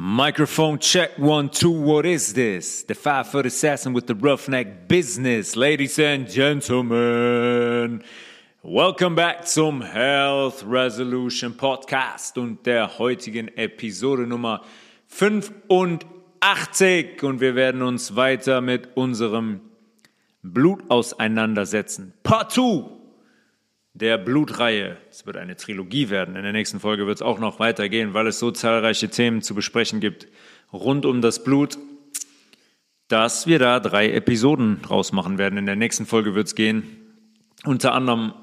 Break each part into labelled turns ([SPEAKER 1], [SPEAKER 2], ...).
[SPEAKER 1] Microphone check one, two, what is this? The five foot assassin with the roughneck business. Ladies and gentlemen, welcome back zum Health Resolution Podcast und der heutigen Episode Nummer 85. Und wir werden uns weiter mit unserem Blut auseinandersetzen. Part 2 der Blutreihe. Es wird eine Trilogie werden. In der nächsten Folge wird es auch noch weitergehen, weil es so zahlreiche Themen zu besprechen gibt rund um das Blut, dass wir da drei Episoden draus machen werden. In der nächsten Folge wird es gehen, unter anderem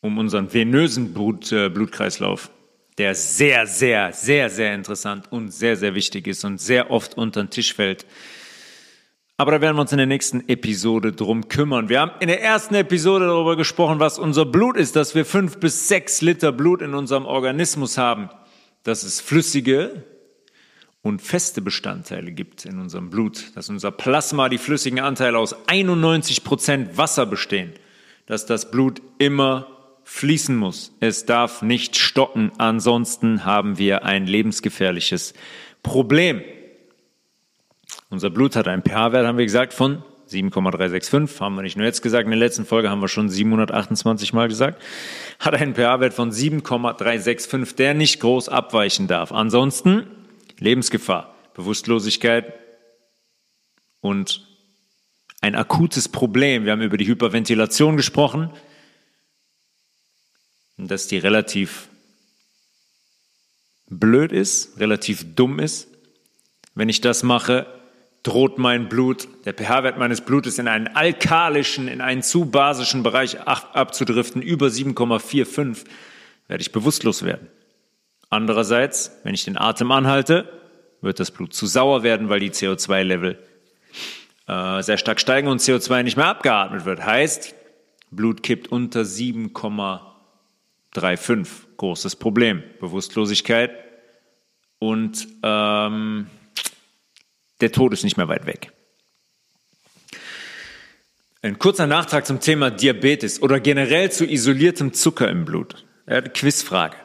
[SPEAKER 1] um unseren venösen Blut, äh, Blutkreislauf, der sehr, sehr, sehr, sehr interessant und sehr, sehr wichtig ist und sehr oft unter den Tisch fällt. Aber da werden wir uns in der nächsten Episode drum kümmern. Wir haben in der ersten Episode darüber gesprochen, was unser Blut ist, dass wir fünf bis sechs Liter Blut in unserem Organismus haben. Dass es flüssige und feste Bestandteile gibt in unserem Blut. Dass unser Plasma, die flüssigen Anteile aus 91 Prozent Wasser bestehen. Dass das Blut immer fließen muss. Es darf nicht stocken. Ansonsten haben wir ein lebensgefährliches Problem. Unser Blut hat einen pH-Wert, haben wir gesagt, von 7,365, haben wir nicht nur jetzt gesagt, in der letzten Folge haben wir schon 728 Mal gesagt, hat einen pH-Wert von 7,365, der nicht groß abweichen darf. Ansonsten Lebensgefahr, Bewusstlosigkeit und ein akutes Problem. Wir haben über die Hyperventilation gesprochen, dass die relativ blöd ist, relativ dumm ist. Wenn ich das mache, droht mein Blut, der pH-Wert meines Blutes in einen alkalischen, in einen zu basischen Bereich abzudriften, über 7,45, werde ich bewusstlos werden. Andererseits, wenn ich den Atem anhalte, wird das Blut zu sauer werden, weil die CO2-Level äh, sehr stark steigen und CO2 nicht mehr abgeatmet wird. Heißt, Blut kippt unter 7,35. Großes Problem. Bewusstlosigkeit und ähm, der Tod ist nicht mehr weit weg. Ein kurzer Nachtrag zum Thema Diabetes oder generell zu isoliertem Zucker im Blut. Ja, Quizfrage.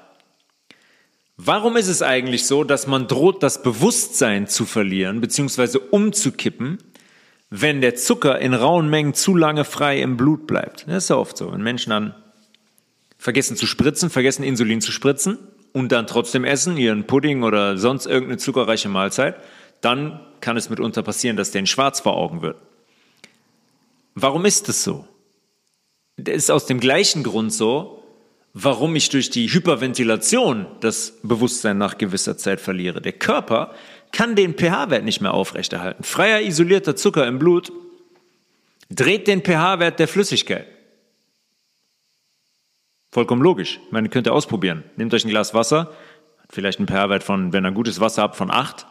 [SPEAKER 1] Warum ist es eigentlich so, dass man droht, das Bewusstsein zu verlieren bzw. umzukippen, wenn der Zucker in rauen Mengen zu lange frei im Blut bleibt? Das ist ja oft so. Wenn Menschen dann vergessen zu spritzen, vergessen Insulin zu spritzen und dann trotzdem essen, ihren Pudding oder sonst irgendeine zuckerreiche Mahlzeit, dann kann es mitunter passieren, dass denen schwarz vor Augen wird. Warum ist es so? Das ist aus dem gleichen Grund so, warum ich durch die Hyperventilation das Bewusstsein nach gewisser Zeit verliere. Der Körper kann den pH-Wert nicht mehr aufrechterhalten. Freier isolierter Zucker im Blut dreht den pH-Wert der Flüssigkeit. Vollkommen logisch. Ich meine, könnt ihr ausprobieren. Nehmt euch ein Glas Wasser, vielleicht einen pH-Wert von, wenn ihr ein gutes Wasser habt, von 8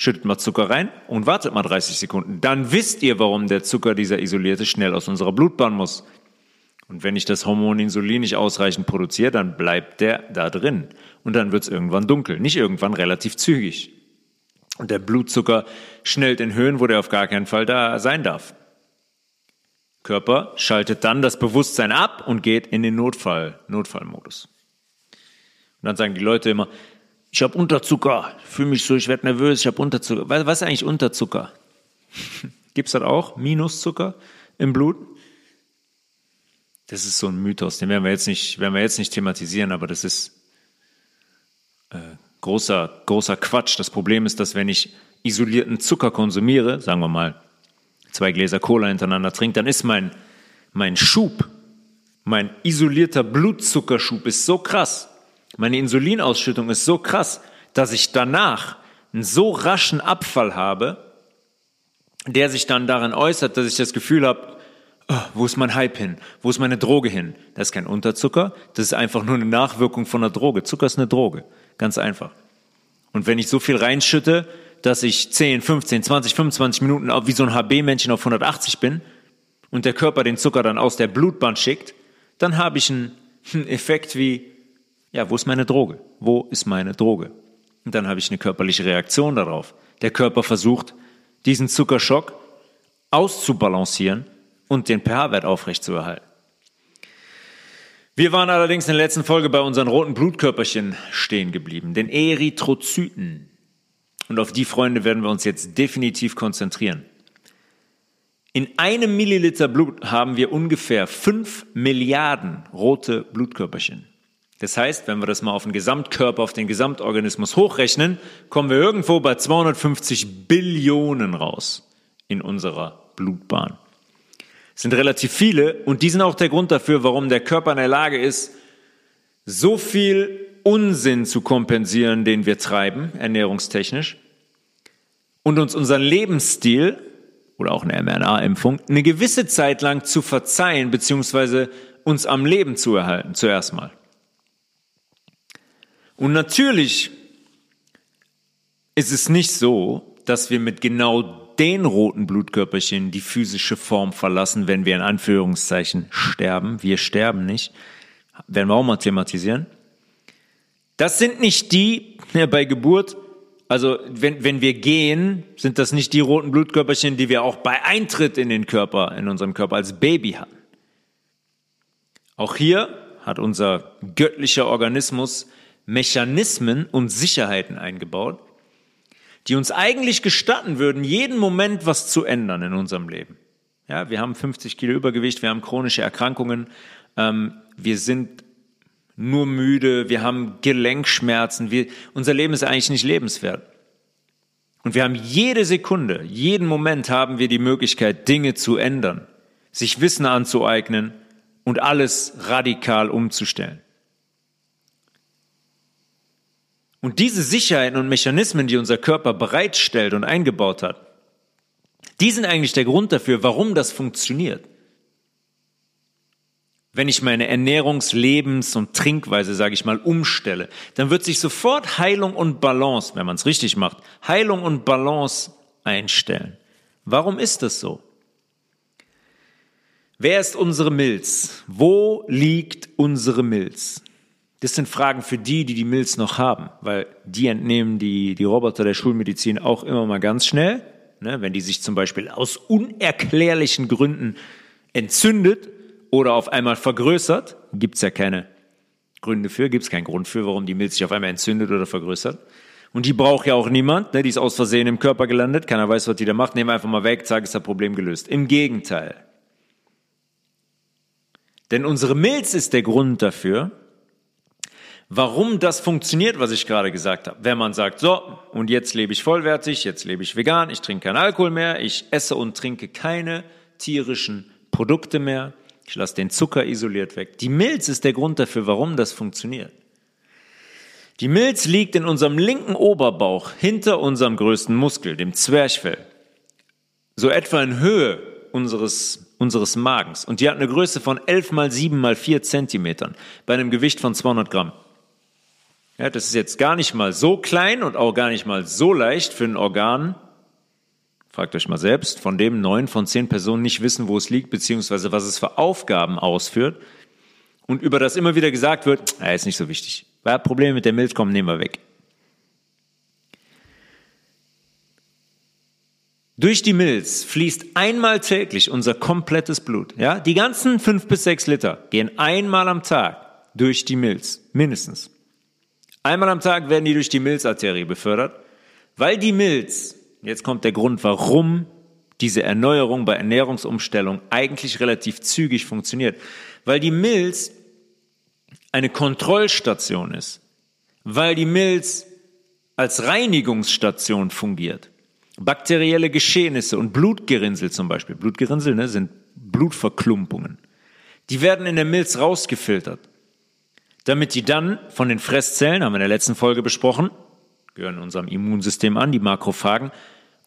[SPEAKER 1] schüttet mal Zucker rein und wartet mal 30 Sekunden. Dann wisst ihr, warum der Zucker, dieser isolierte, schnell aus unserer Blutbahn muss. Und wenn ich das Hormon Insulin nicht ausreichend produziere, dann bleibt der da drin. Und dann wird es irgendwann dunkel. Nicht irgendwann, relativ zügig. Und der Blutzucker schnellt in Höhen, wo der auf gar keinen Fall da sein darf. Körper schaltet dann das Bewusstsein ab und geht in den Notfall, Notfallmodus. Und dann sagen die Leute immer, ich habe Unterzucker, fühle mich so, ich werde nervös, ich habe Unterzucker. Was, was ist eigentlich Unterzucker? Gibt es das auch? Minuszucker im Blut? Das ist so ein Mythos, den werden wir jetzt nicht, werden wir jetzt nicht thematisieren, aber das ist äh, großer, großer Quatsch. Das Problem ist, dass wenn ich isolierten Zucker konsumiere, sagen wir mal zwei Gläser Cola hintereinander trinke, dann ist mein, mein Schub, mein isolierter Blutzuckerschub ist so krass, meine Insulinausschüttung ist so krass, dass ich danach einen so raschen Abfall habe, der sich dann darin äußert, dass ich das Gefühl habe, oh, wo ist mein Hype hin? Wo ist meine Droge hin? Das ist kein Unterzucker, das ist einfach nur eine Nachwirkung von einer Droge. Zucker ist eine Droge, ganz einfach. Und wenn ich so viel reinschütte, dass ich 10, 15, 20, 25 Minuten wie so ein HB-Männchen auf 180 bin und der Körper den Zucker dann aus der Blutbahn schickt, dann habe ich einen Effekt wie ja, wo ist meine Droge? Wo ist meine Droge? Und dann habe ich eine körperliche Reaktion darauf. Der Körper versucht, diesen Zuckerschock auszubalancieren und den pH-Wert aufrechtzuerhalten. Wir waren allerdings in der letzten Folge bei unseren roten Blutkörperchen stehen geblieben, den Erythrozyten. Und auf die Freunde werden wir uns jetzt definitiv konzentrieren. In einem Milliliter Blut haben wir ungefähr 5 Milliarden rote Blutkörperchen. Das heißt, wenn wir das mal auf den Gesamtkörper, auf den Gesamtorganismus hochrechnen, kommen wir irgendwo bei 250 Billionen raus in unserer Blutbahn. Es sind relativ viele und die sind auch der Grund dafür, warum der Körper in der Lage ist, so viel Unsinn zu kompensieren, den wir treiben, ernährungstechnisch, und uns unseren Lebensstil oder auch eine mRNA-Impfung eine gewisse Zeit lang zu verzeihen, beziehungsweise uns am Leben zu erhalten, zuerst mal. Und natürlich ist es nicht so, dass wir mit genau den roten Blutkörperchen die physische Form verlassen, wenn wir in Anführungszeichen sterben. Wir sterben nicht. Werden wir auch mal thematisieren. Das sind nicht die ja, bei Geburt also wenn, wenn wir gehen, sind das nicht die roten Blutkörperchen, die wir auch bei Eintritt in den Körper, in unserem Körper als Baby hatten. Auch hier hat unser göttlicher Organismus Mechanismen und Sicherheiten eingebaut, die uns eigentlich gestatten würden, jeden Moment was zu ändern in unserem Leben. Ja, wir haben 50 Kilo Übergewicht, wir haben chronische Erkrankungen, ähm, wir sind nur müde, wir haben Gelenkschmerzen, wir, unser Leben ist eigentlich nicht lebenswert. Und wir haben jede Sekunde, jeden Moment haben wir die Möglichkeit, Dinge zu ändern, sich Wissen anzueignen und alles radikal umzustellen. Und diese Sicherheiten und Mechanismen, die unser Körper bereitstellt und eingebaut hat, die sind eigentlich der Grund dafür, warum das funktioniert. Wenn ich meine Ernährungs-, Lebens- und Trinkweise, sage ich mal, umstelle, dann wird sich sofort Heilung und Balance, wenn man es richtig macht, Heilung und Balance einstellen. Warum ist das so? Wer ist unsere Milz? Wo liegt unsere Milz? Das sind Fragen für die, die die Milz noch haben, weil die entnehmen die, die Roboter der Schulmedizin auch immer mal ganz schnell. Ne, wenn die sich zum Beispiel aus unerklärlichen Gründen entzündet, oder auf einmal vergrößert, gibt es ja keine Gründe für, gibt es keinen Grund für, warum die Milz sich auf einmal entzündet oder vergrößert. Und die braucht ja auch niemand, ne? die ist aus Versehen im Körper gelandet, keiner weiß, was die da macht, nehmen einfach mal weg, zack, ist das Problem gelöst. Im Gegenteil. Denn unsere Milz ist der Grund dafür, warum das funktioniert, was ich gerade gesagt habe. Wenn man sagt, so, und jetzt lebe ich vollwertig, jetzt lebe ich vegan, ich trinke keinen Alkohol mehr, ich esse und trinke keine tierischen Produkte mehr, ich lasse den Zucker isoliert weg. Die Milz ist der Grund dafür, warum das funktioniert. Die Milz liegt in unserem linken Oberbauch hinter unserem größten Muskel, dem Zwerchfell. So etwa in Höhe unseres, unseres Magens. Und die hat eine Größe von 11 mal 7 mal 4 Zentimetern bei einem Gewicht von 200 Gramm. Ja, das ist jetzt gar nicht mal so klein und auch gar nicht mal so leicht für ein Organ, Fragt euch mal selbst, von dem neun von zehn Personen nicht wissen, wo es liegt, beziehungsweise was es für Aufgaben ausführt. Und über das immer wieder gesagt wird, er ist nicht so wichtig. Weil Probleme mit der Milz kommen, nehmen wir weg. Durch die Milz fließt einmal täglich unser komplettes Blut. Ja, die ganzen fünf bis sechs Liter gehen einmal am Tag durch die Milz, mindestens. Einmal am Tag werden die durch die Milzarterie befördert, weil die Milz Jetzt kommt der Grund, warum diese Erneuerung bei Ernährungsumstellung eigentlich relativ zügig funktioniert. Weil die Milz eine Kontrollstation ist. Weil die Milz als Reinigungsstation fungiert. Bakterielle Geschehnisse und Blutgerinnsel zum Beispiel, Blutgerinnsel ne, sind Blutverklumpungen, die werden in der Milz rausgefiltert, damit die dann von den Fresszellen, haben wir in der letzten Folge besprochen, gehören unserem Immunsystem an, die Makrophagen,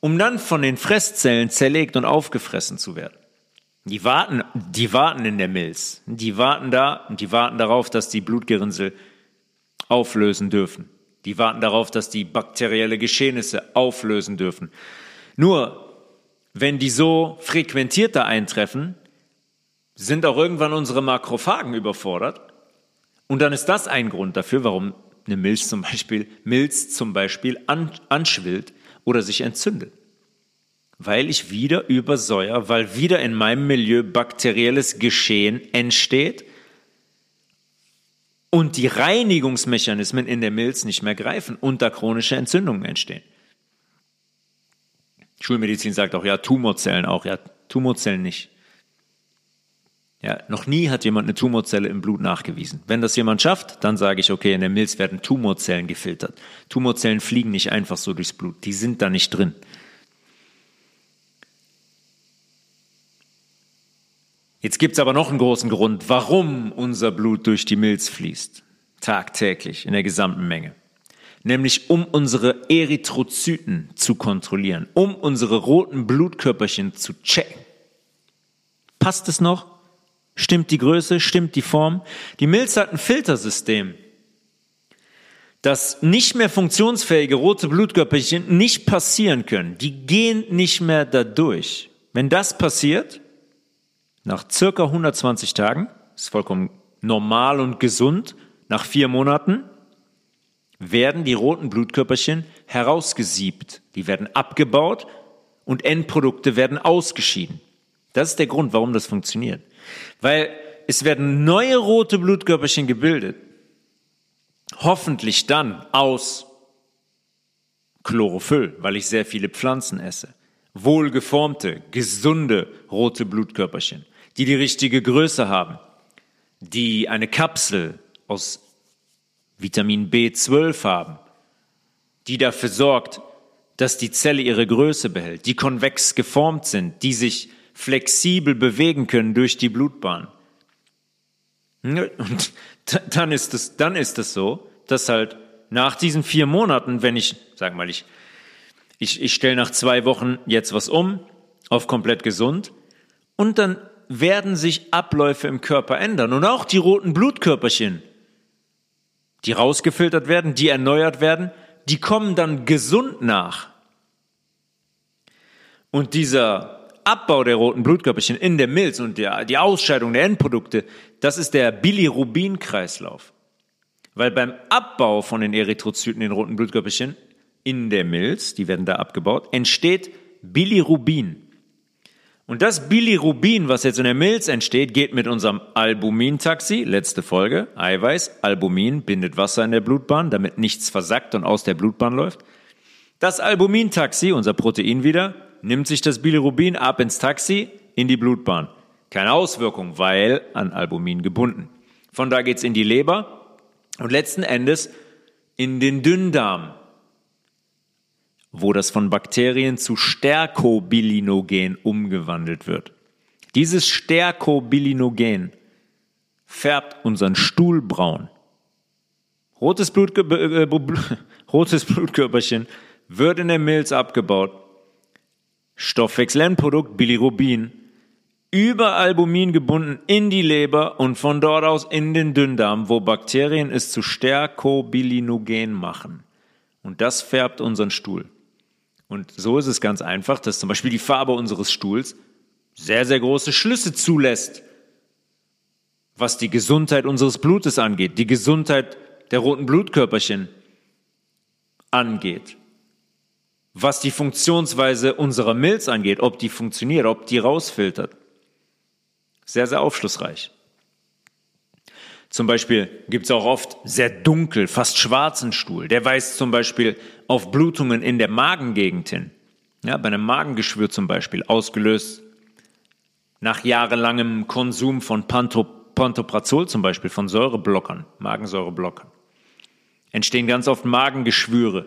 [SPEAKER 1] um dann von den Fresszellen zerlegt und aufgefressen zu werden. Die warten, die warten in der Milz. Die warten da und die warten darauf, dass die Blutgerinnsel auflösen dürfen. Die warten darauf, dass die bakterielle Geschehnisse auflösen dürfen. Nur, wenn die so frequentiert da eintreffen, sind auch irgendwann unsere Makrophagen überfordert. Und dann ist das ein Grund dafür, warum eine Milz zum Beispiel, Milz zum Beispiel an, anschwillt oder sich entzündet. Weil ich wieder übersäuer, weil wieder in meinem Milieu bakterielles Geschehen entsteht und die Reinigungsmechanismen in der Milz nicht mehr greifen und da chronische Entzündungen entstehen. Schulmedizin sagt auch, ja, Tumorzellen auch, ja, Tumorzellen nicht. Ja, noch nie hat jemand eine Tumorzelle im Blut nachgewiesen. Wenn das jemand schafft, dann sage ich, okay, in der Milz werden Tumorzellen gefiltert. Tumorzellen fliegen nicht einfach so durchs Blut, die sind da nicht drin. Jetzt gibt es aber noch einen großen Grund, warum unser Blut durch die Milz fließt. Tagtäglich in der gesamten Menge. Nämlich um unsere Erythrozyten zu kontrollieren, um unsere roten Blutkörperchen zu checken. Passt es noch? Stimmt die Größe? Stimmt die Form? Die Milz hat ein Filtersystem, dass nicht mehr funktionsfähige rote Blutkörperchen nicht passieren können. Die gehen nicht mehr dadurch. Wenn das passiert, nach circa 120 Tagen, ist vollkommen normal und gesund, nach vier Monaten werden die roten Blutkörperchen herausgesiebt. Die werden abgebaut und Endprodukte werden ausgeschieden. Das ist der Grund, warum das funktioniert. Weil es werden neue rote Blutkörperchen gebildet. Hoffentlich dann aus Chlorophyll, weil ich sehr viele Pflanzen esse. Wohlgeformte, gesunde rote Blutkörperchen die die richtige Größe haben, die eine Kapsel aus Vitamin B12 haben, die dafür sorgt, dass die Zelle ihre Größe behält, die konvex geformt sind, die sich flexibel bewegen können durch die Blutbahn. Und dann ist es, dann ist es so, dass halt nach diesen vier Monaten, wenn ich, sag mal, ich, ich, ich stelle nach zwei Wochen jetzt was um auf komplett gesund und dann werden sich Abläufe im Körper ändern und auch die roten Blutkörperchen, die rausgefiltert werden, die erneuert werden, die kommen dann gesund nach. Und dieser Abbau der roten Blutkörperchen in der Milz und der, die Ausscheidung der Endprodukte, das ist der Bilirubin-Kreislauf. Weil beim Abbau von den Erythrozyten, den roten Blutkörperchen, in der Milz, die werden da abgebaut, entsteht Bilirubin. Und das Bilirubin, was jetzt in der Milz entsteht, geht mit unserem Albumin-Taxi, letzte Folge, Eiweiß, Albumin bindet Wasser in der Blutbahn, damit nichts versackt und aus der Blutbahn läuft. Das Albumin-Taxi, unser Protein wieder, nimmt sich das Bilirubin ab ins Taxi, in die Blutbahn. Keine Auswirkung, weil an Albumin gebunden. Von da geht's in die Leber und letzten Endes in den Dünndarm wo das von Bakterien zu Stercobilinogen umgewandelt wird. Dieses Stercobilinogen färbt unseren Stuhl braun. Rotes, Blut, äh, rotes Blutkörperchen wird in der Milz abgebaut. Stoffwechselendprodukt Bilirubin über Albumin gebunden in die Leber und von dort aus in den Dünndarm, wo Bakterien es zu Stercobilinogen machen. Und das färbt unseren Stuhl. Und so ist es ganz einfach, dass zum Beispiel die Farbe unseres Stuhls sehr, sehr große Schlüsse zulässt, was die Gesundheit unseres Blutes angeht, die Gesundheit der roten Blutkörperchen angeht, was die Funktionsweise unserer Milz angeht, ob die funktioniert, ob die rausfiltert. Sehr, sehr aufschlussreich. Zum Beispiel gibt es auch oft sehr dunkel, fast schwarzen Stuhl. Der weist zum Beispiel auf Blutungen in der Magengegend hin. Ja, bei einem Magengeschwür zum Beispiel, ausgelöst nach jahrelangem Konsum von Pantoprazol zum Beispiel, von Säureblockern, Magensäureblockern. Entstehen ganz oft Magengeschwüre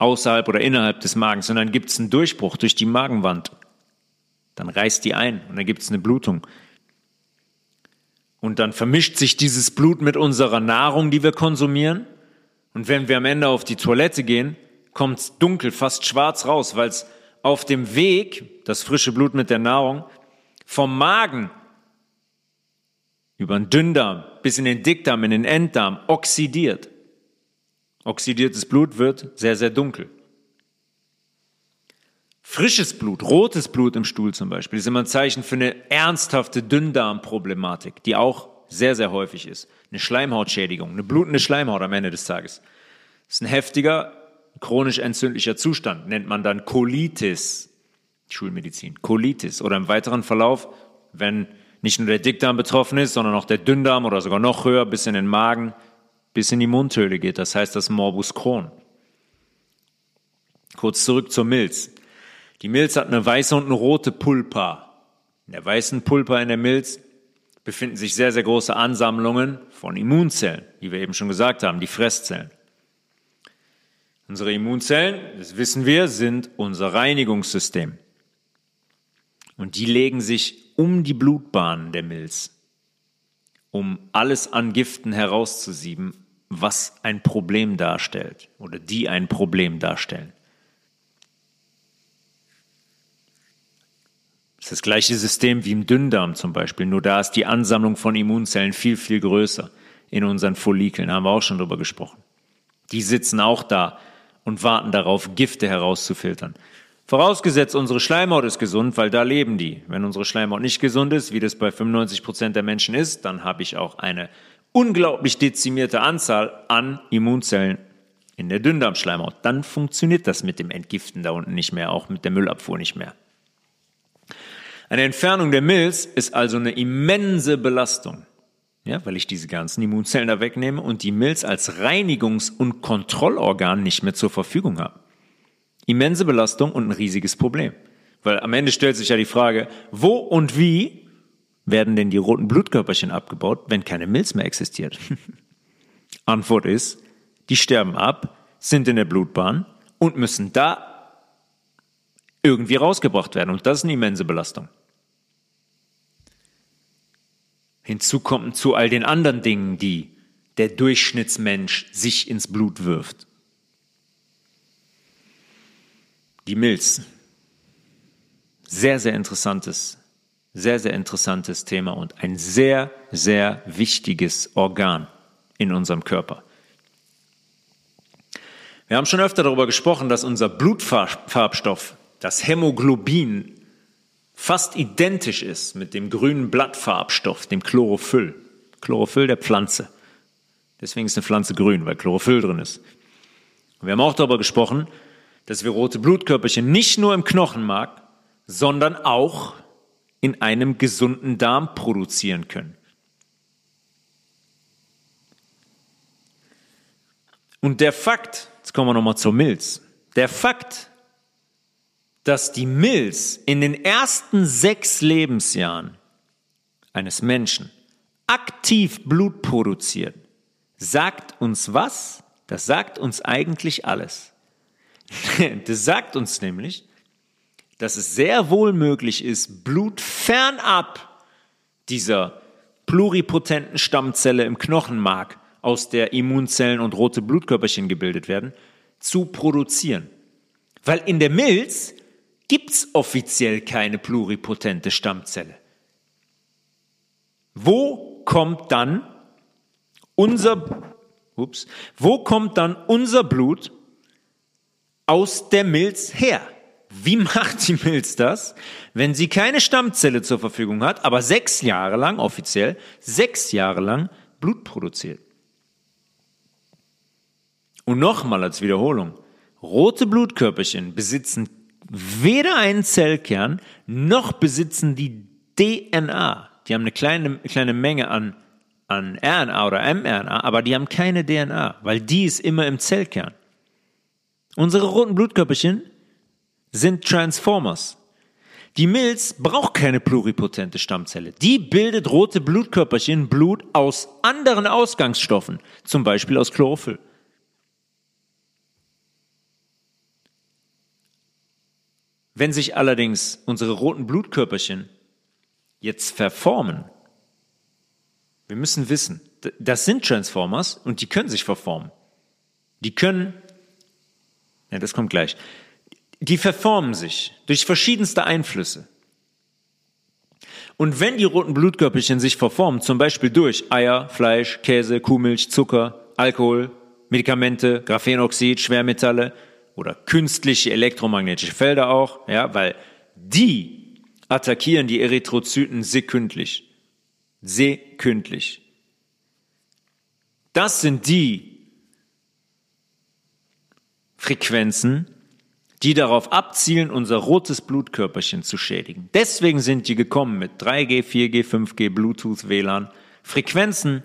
[SPEAKER 1] außerhalb oder innerhalb des Magens dann gibt es einen Durchbruch durch die Magenwand. Dann reißt die ein und dann gibt es eine Blutung. Und dann vermischt sich dieses Blut mit unserer Nahrung, die wir konsumieren. Und wenn wir am Ende auf die Toilette gehen, kommt es dunkel, fast schwarz raus, weil es auf dem Weg, das frische Blut mit der Nahrung, vom Magen über den Dünndarm bis in den Dickdarm, in den Enddarm oxidiert. Oxidiertes Blut wird sehr, sehr dunkel. Frisches Blut, rotes Blut im Stuhl zum Beispiel, ist immer ein Zeichen für eine ernsthafte Dünndarmproblematik, die auch sehr, sehr häufig ist. Eine Schleimhautschädigung, eine blutende Schleimhaut am Ende des Tages. Das ist ein heftiger, chronisch entzündlicher Zustand, nennt man dann Colitis, Schulmedizin, Colitis. Oder im weiteren Verlauf, wenn nicht nur der Dickdarm betroffen ist, sondern auch der Dünndarm oder sogar noch höher bis in den Magen, bis in die Mundhöhle geht. Das heißt das Morbus Crohn. Kurz zurück zur Milz. Die Milz hat eine weiße und eine rote Pulpa. In der weißen Pulpa in der Milz befinden sich sehr, sehr große Ansammlungen von Immunzellen, wie wir eben schon gesagt haben, die Fresszellen. Unsere Immunzellen, das wissen wir, sind unser Reinigungssystem. Und die legen sich um die Blutbahnen der Milz, um alles an Giften herauszusieben, was ein Problem darstellt oder die ein Problem darstellen. Das ist das gleiche System wie im Dünndarm zum Beispiel, nur da ist die Ansammlung von Immunzellen viel, viel größer in unseren Follikeln, haben wir auch schon drüber gesprochen. Die sitzen auch da und warten darauf, Gifte herauszufiltern. Vorausgesetzt, unsere Schleimhaut ist gesund, weil da leben die. Wenn unsere Schleimhaut nicht gesund ist, wie das bei 95 Prozent der Menschen ist, dann habe ich auch eine unglaublich dezimierte Anzahl an Immunzellen in der Dünndarmschleimhaut. Dann funktioniert das mit dem Entgiften da unten nicht mehr, auch mit der Müllabfuhr nicht mehr. Eine Entfernung der Milz ist also eine immense Belastung, ja, weil ich diese ganzen Immunzellen da wegnehme und die Milz als Reinigungs- und Kontrollorgan nicht mehr zur Verfügung habe. Immense Belastung und ein riesiges Problem. Weil am Ende stellt sich ja die Frage, wo und wie werden denn die roten Blutkörperchen abgebaut, wenn keine Milz mehr existiert? Antwort ist, die sterben ab, sind in der Blutbahn und müssen da irgendwie rausgebracht werden. Und das ist eine immense Belastung. Hinzu kommt zu all den anderen Dingen, die der Durchschnittsmensch sich ins Blut wirft. Die Milz. Sehr, sehr interessantes sehr, sehr interessantes Thema und ein sehr, sehr wichtiges Organ in unserem Körper. Wir haben schon öfter darüber gesprochen, dass unser Blutfarbstoff, das Hämoglobin, fast identisch ist mit dem grünen Blattfarbstoff, dem Chlorophyll. Chlorophyll der Pflanze. Deswegen ist eine Pflanze grün, weil Chlorophyll drin ist. Und wir haben auch darüber gesprochen, dass wir rote Blutkörperchen nicht nur im Knochenmark, sondern auch in einem gesunden Darm produzieren können. Und der Fakt, jetzt kommen wir nochmal zur Milz, der Fakt, dass die Milz in den ersten sechs Lebensjahren eines Menschen aktiv Blut produziert, sagt uns was? Das sagt uns eigentlich alles. Das sagt uns nämlich, dass es sehr wohl möglich ist, Blut fernab dieser pluripotenten Stammzelle im Knochenmark, aus der Immunzellen und rote Blutkörperchen gebildet werden, zu produzieren. Weil in der Milz gibt's offiziell keine pluripotente Stammzelle. Wo kommt dann unser, ups, wo kommt dann unser Blut aus der Milz her? Wie macht die Milz das, wenn sie keine Stammzelle zur Verfügung hat, aber sechs Jahre lang, offiziell, sechs Jahre lang Blut produziert? Und nochmal als Wiederholung, rote Blutkörperchen besitzen weder einen Zellkern, noch besitzen die DNA. Die haben eine kleine, kleine Menge an, an RNA oder mRNA, aber die haben keine DNA, weil die ist immer im Zellkern. Unsere roten Blutkörperchen sind Transformers. Die Milz braucht keine pluripotente Stammzelle. Die bildet rote Blutkörperchen Blut aus anderen Ausgangsstoffen, zum Beispiel aus Chlorophyll. Wenn sich allerdings unsere roten Blutkörperchen jetzt verformen, wir müssen wissen, das sind Transformers und die können sich verformen. Die können, ja, das kommt gleich die verformen sich durch verschiedenste Einflüsse. Und wenn die roten Blutkörperchen sich verformen, zum Beispiel durch Eier, Fleisch, Käse, Kuhmilch, Zucker, Alkohol, Medikamente, Graphenoxid, Schwermetalle oder künstliche elektromagnetische Felder auch, ja, weil die attackieren die Erythrozyten sekündlich. Sekündlich. Das sind die Frequenzen, die darauf abzielen, unser rotes Blutkörperchen zu schädigen. Deswegen sind die gekommen mit 3G, 4G, 5G, Bluetooth, WLAN, Frequenzen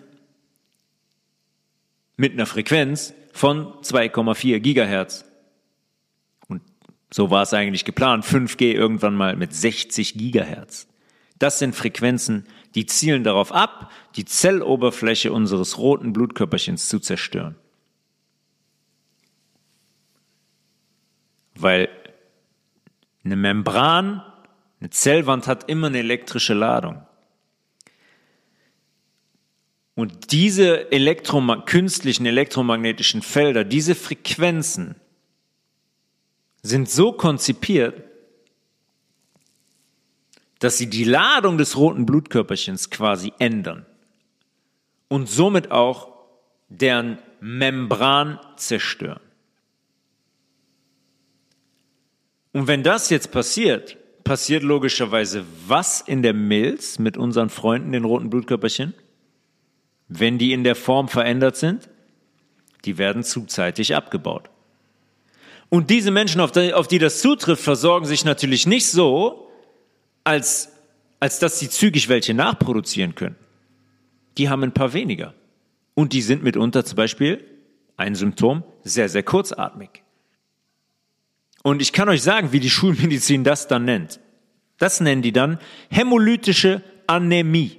[SPEAKER 1] mit einer Frequenz von 2,4 Gigahertz. Und So war es eigentlich geplant. 5G irgendwann mal mit 60 Gigahertz. Das sind Frequenzen, die zielen darauf ab, die Zelloberfläche unseres roten Blutkörperchens zu zerstören. Weil eine Membran, eine Zellwand hat immer eine elektrische Ladung. Und diese Elektroma künstlichen elektromagnetischen Felder, diese Frequenzen sind so konzipiert, dass sie die Ladung des roten Blutkörperchens quasi ändern und somit auch deren Membran zerstören. Und wenn das jetzt passiert, passiert logischerweise was in der Milz mit unseren Freunden, den roten Blutkörperchen? Wenn die in der Form verändert sind, die werden zuzeitig abgebaut. Und diese Menschen, auf die, auf die das zutrifft, versorgen sich natürlich nicht so, als, als dass sie zügig welche nachproduzieren können. Die haben ein paar weniger. Und die sind mitunter zum Beispiel, ein Symptom, sehr, sehr kurzatmig. Und ich kann euch sagen, wie die Schulmedizin das dann nennt. Das nennen die dann hämolytische Anämie.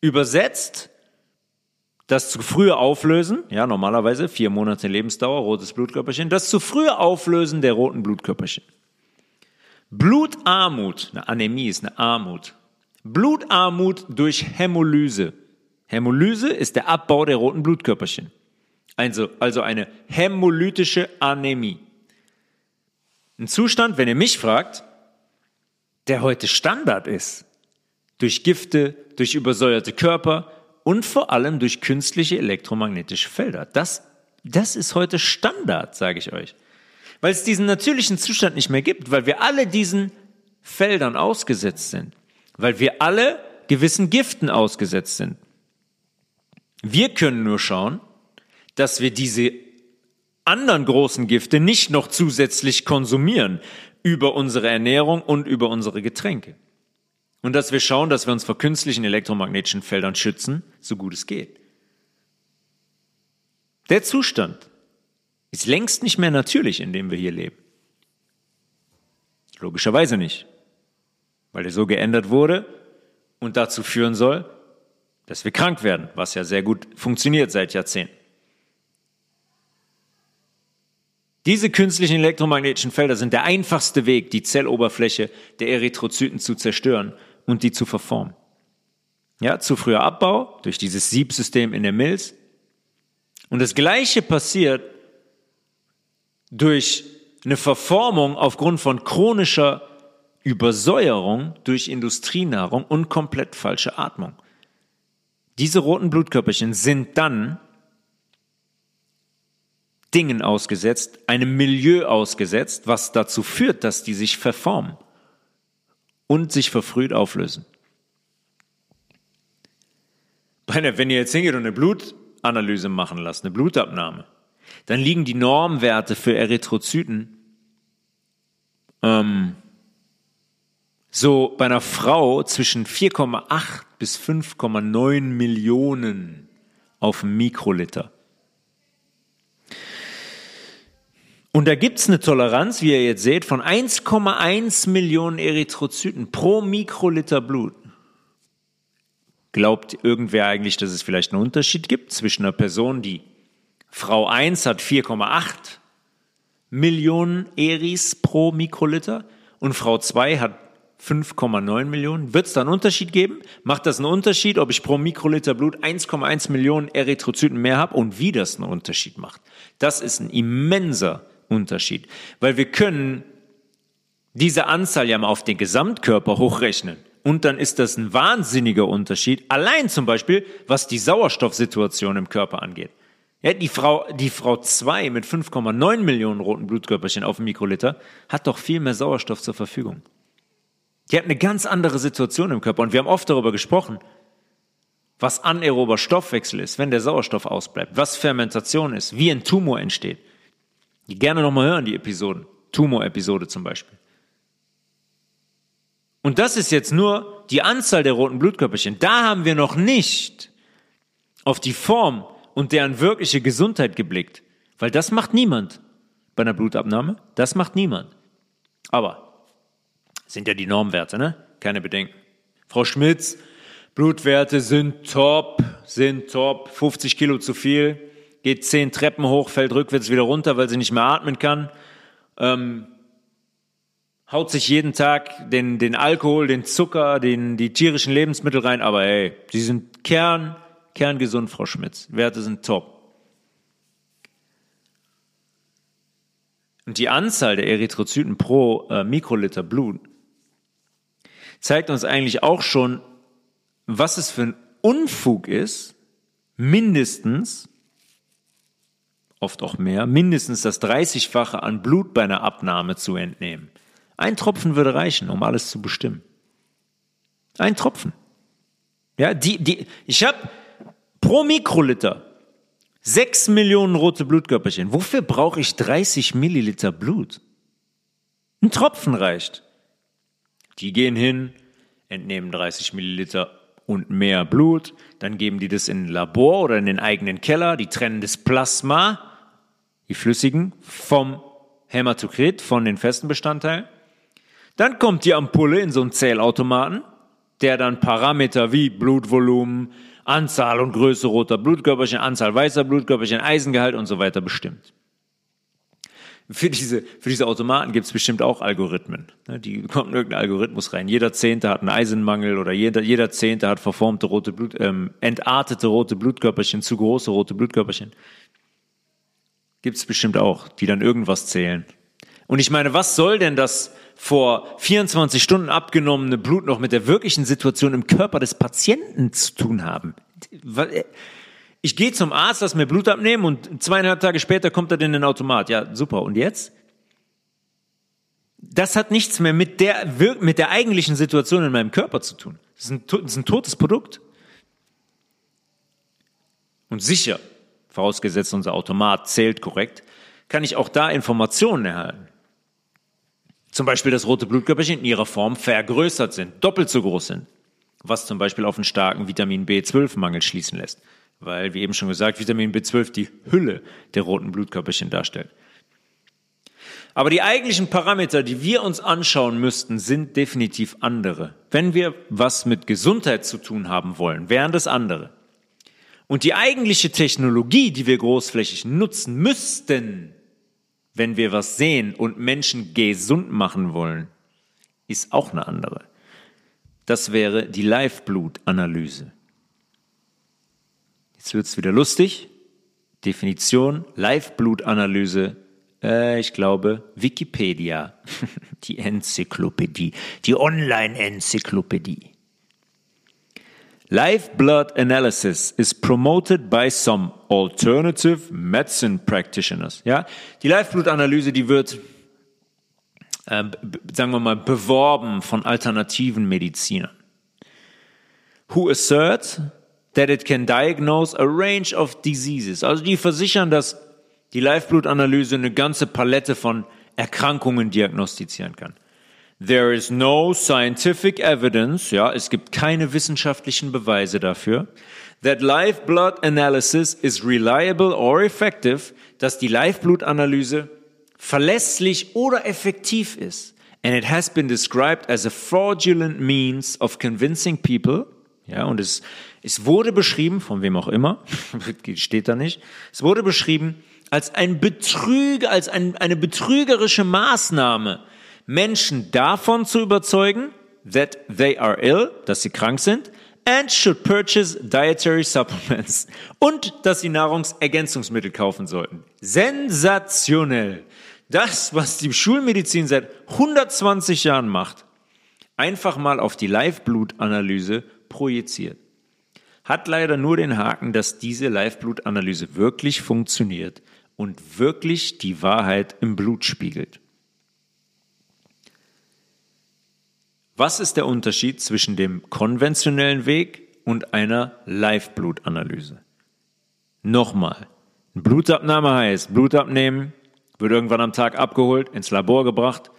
[SPEAKER 1] Übersetzt, das zu frühe Auflösen, ja, normalerweise vier Monate Lebensdauer, rotes Blutkörperchen, das zu frühe Auflösen der roten Blutkörperchen. Blutarmut, eine Anämie ist eine Armut. Blutarmut durch Hämolyse. Hämolyse ist der Abbau der roten Blutkörperchen. Also, also eine hämolytische Anämie. Ein Zustand, wenn ihr mich fragt, der heute Standard ist. Durch Gifte, durch übersäuerte Körper und vor allem durch künstliche elektromagnetische Felder. Das, das ist heute Standard, sage ich euch. Weil es diesen natürlichen Zustand nicht mehr gibt, weil wir alle diesen Feldern ausgesetzt sind, weil wir alle gewissen Giften ausgesetzt sind. Wir können nur schauen, dass wir diese anderen großen Gifte nicht noch zusätzlich konsumieren über unsere Ernährung und über unsere Getränke. Und dass wir schauen, dass wir uns vor künstlichen elektromagnetischen Feldern schützen, so gut es geht. Der Zustand ist längst nicht mehr natürlich, in dem wir hier leben. Logischerweise nicht, weil er so geändert wurde und dazu führen soll, dass wir krank werden, was ja sehr gut funktioniert seit Jahrzehnten. Diese künstlichen elektromagnetischen Felder sind der einfachste Weg, die Zelloberfläche der Erythrozyten zu zerstören und die zu verformen. Ja, zu früher Abbau durch dieses Siebsystem in der Milz. Und das Gleiche passiert durch eine Verformung aufgrund von chronischer Übersäuerung durch Industrienahrung und komplett falsche Atmung. Diese roten Blutkörperchen sind dann Dingen ausgesetzt, einem Milieu ausgesetzt, was dazu führt, dass die sich verformen und sich verfrüht auflösen. Wenn ihr jetzt hingeht und eine Blutanalyse machen lasst, eine Blutabnahme, dann liegen die Normwerte für Erythrozyten ähm, so bei einer Frau zwischen 4,8 bis 5,9 Millionen auf Mikroliter. Und da gibt's eine Toleranz, wie ihr jetzt seht, von 1,1 Millionen Erythrozyten pro Mikroliter Blut. Glaubt irgendwer eigentlich, dass es vielleicht einen Unterschied gibt zwischen einer Person, die Frau 1 hat 4,8 Millionen Eris pro Mikroliter und Frau 2 hat 5,9 Millionen. Wird es da einen Unterschied geben? Macht das einen Unterschied, ob ich pro Mikroliter Blut 1,1 Millionen Erythrozyten mehr habe und wie das einen Unterschied macht? Das ist ein immenser Unterschied. Weil wir können diese Anzahl ja mal auf den Gesamtkörper hochrechnen. Und dann ist das ein wahnsinniger Unterschied. Allein zum Beispiel, was die Sauerstoffsituation im Körper angeht. Ja, die Frau, die Frau 2 mit 5,9 Millionen roten Blutkörperchen auf dem Mikroliter hat doch viel mehr Sauerstoff zur Verfügung. Die hat eine ganz andere Situation im Körper. Und wir haben oft darüber gesprochen, was anaerober Stoffwechsel ist, wenn der Sauerstoff ausbleibt, was Fermentation ist, wie ein Tumor entsteht. Die gerne nochmal hören, die Episoden. Tumor-Episode zum Beispiel. Und das ist jetzt nur die Anzahl der roten Blutkörperchen. Da haben wir noch nicht auf die Form und deren wirkliche Gesundheit geblickt. Weil das macht niemand. bei einer Blutabnahme? Das macht niemand. Aber sind ja die Normwerte, ne? Keine Bedenken. Frau Schmitz, Blutwerte sind top, sind top, 50 Kilo zu viel, geht 10 Treppen hoch, fällt rückwärts wieder runter, weil sie nicht mehr atmen kann. Ähm, haut sich jeden Tag den, den Alkohol, den Zucker, den, die tierischen Lebensmittel rein, aber hey, die sind kern, kerngesund, Frau Schmitz. Werte sind top. Und die Anzahl der Erythrozyten pro äh, Mikroliter Blut zeigt uns eigentlich auch schon, was es für ein Unfug ist, mindestens, oft auch mehr, mindestens das 30-fache an Blut bei einer Abnahme zu entnehmen. Ein Tropfen würde reichen, um alles zu bestimmen. Ein Tropfen. Ja, die, die, ich habe pro Mikroliter sechs Millionen rote Blutkörperchen. Wofür brauche ich 30 Milliliter Blut? Ein Tropfen reicht. Die gehen hin, entnehmen 30 Milliliter und mehr Blut, dann geben die das in ein Labor oder in den eigenen Keller, die trennen das Plasma, die flüssigen, vom Hämatokrit, von den festen Bestandteilen. Dann kommt die Ampulle in so einen Zählautomaten, der dann Parameter wie Blutvolumen, Anzahl und Größe roter Blutkörperchen, Anzahl weißer Blutkörperchen, Eisengehalt und so weiter bestimmt. Für diese, für diese Automaten gibt es bestimmt auch Algorithmen. Ne, die kommt in irgendein Algorithmus rein. Jeder Zehnte hat einen Eisenmangel oder jeder, jeder Zehnte hat verformte rote Blut, ähm, entartete rote Blutkörperchen, zu große rote Blutkörperchen. Gibt es bestimmt auch, die dann irgendwas zählen. Und ich meine, was soll denn das vor 24 Stunden abgenommene Blut noch mit der wirklichen Situation im Körper des Patienten zu tun haben? Ich gehe zum Arzt, lass mir Blut abnehmen und zweieinhalb Tage später kommt er in den Automat. Ja, super. Und jetzt? Das hat nichts mehr mit der, mit der eigentlichen Situation in meinem Körper zu tun. Das ist ein, das ist ein totes Produkt. Und sicher, vorausgesetzt unser Automat zählt korrekt, kann ich auch da Informationen erhalten. Zum Beispiel, dass rote Blutkörperchen in ihrer Form vergrößert sind, doppelt so groß sind, was zum Beispiel auf einen starken Vitamin B12-Mangel schließen lässt weil, wie eben schon gesagt, Vitamin B12 die Hülle der roten Blutkörperchen darstellt. Aber die eigentlichen Parameter, die wir uns anschauen müssten, sind definitiv andere. Wenn wir was mit Gesundheit zu tun haben wollen, wären das andere. Und die eigentliche Technologie, die wir großflächig nutzen müssten, wenn wir was sehen und Menschen gesund machen wollen, ist auch eine andere. Das wäre die Live-Blut-Analyse. Jetzt wird es wieder lustig. Definition, Live-Blutanalyse, äh, ich glaube, Wikipedia, die Enzyklopädie, die Online-Enzyklopädie. Live blood analysis is promoted by some alternative medicine practitioners. Ja, die Live-Blutanalyse, die wird, äh, sagen wir mal, beworben von alternativen Medizinern. Who assert that it can diagnose a range of diseases. Also die versichern, dass die Live-Blutanalyse eine ganze Palette von Erkrankungen diagnostizieren kann. There is no scientific evidence, ja, es gibt keine wissenschaftlichen Beweise dafür, that live blood analysis is reliable or effective, dass die Live-Blutanalyse verlässlich oder effektiv ist. And it has been described as a fraudulent means of convincing people, ja, und es es wurde beschrieben, von wem auch immer, steht da nicht, es wurde beschrieben als ein Betrüger, als ein, eine betrügerische Maßnahme, Menschen davon zu überzeugen, that they are ill, dass sie krank sind, and should purchase dietary supplements und dass sie Nahrungsergänzungsmittel kaufen sollten. Sensationell. Das, was die Schulmedizin seit 120 Jahren macht, einfach mal auf die Live-Blutanalyse projiziert hat leider nur den Haken, dass diese Live-Blutanalyse wirklich funktioniert und wirklich die Wahrheit im Blut spiegelt. Was ist der Unterschied zwischen dem konventionellen Weg und einer Live-Blutanalyse? Nochmal, Blutabnahme heißt, Blut abnehmen, wird irgendwann am Tag abgeholt, ins Labor gebracht,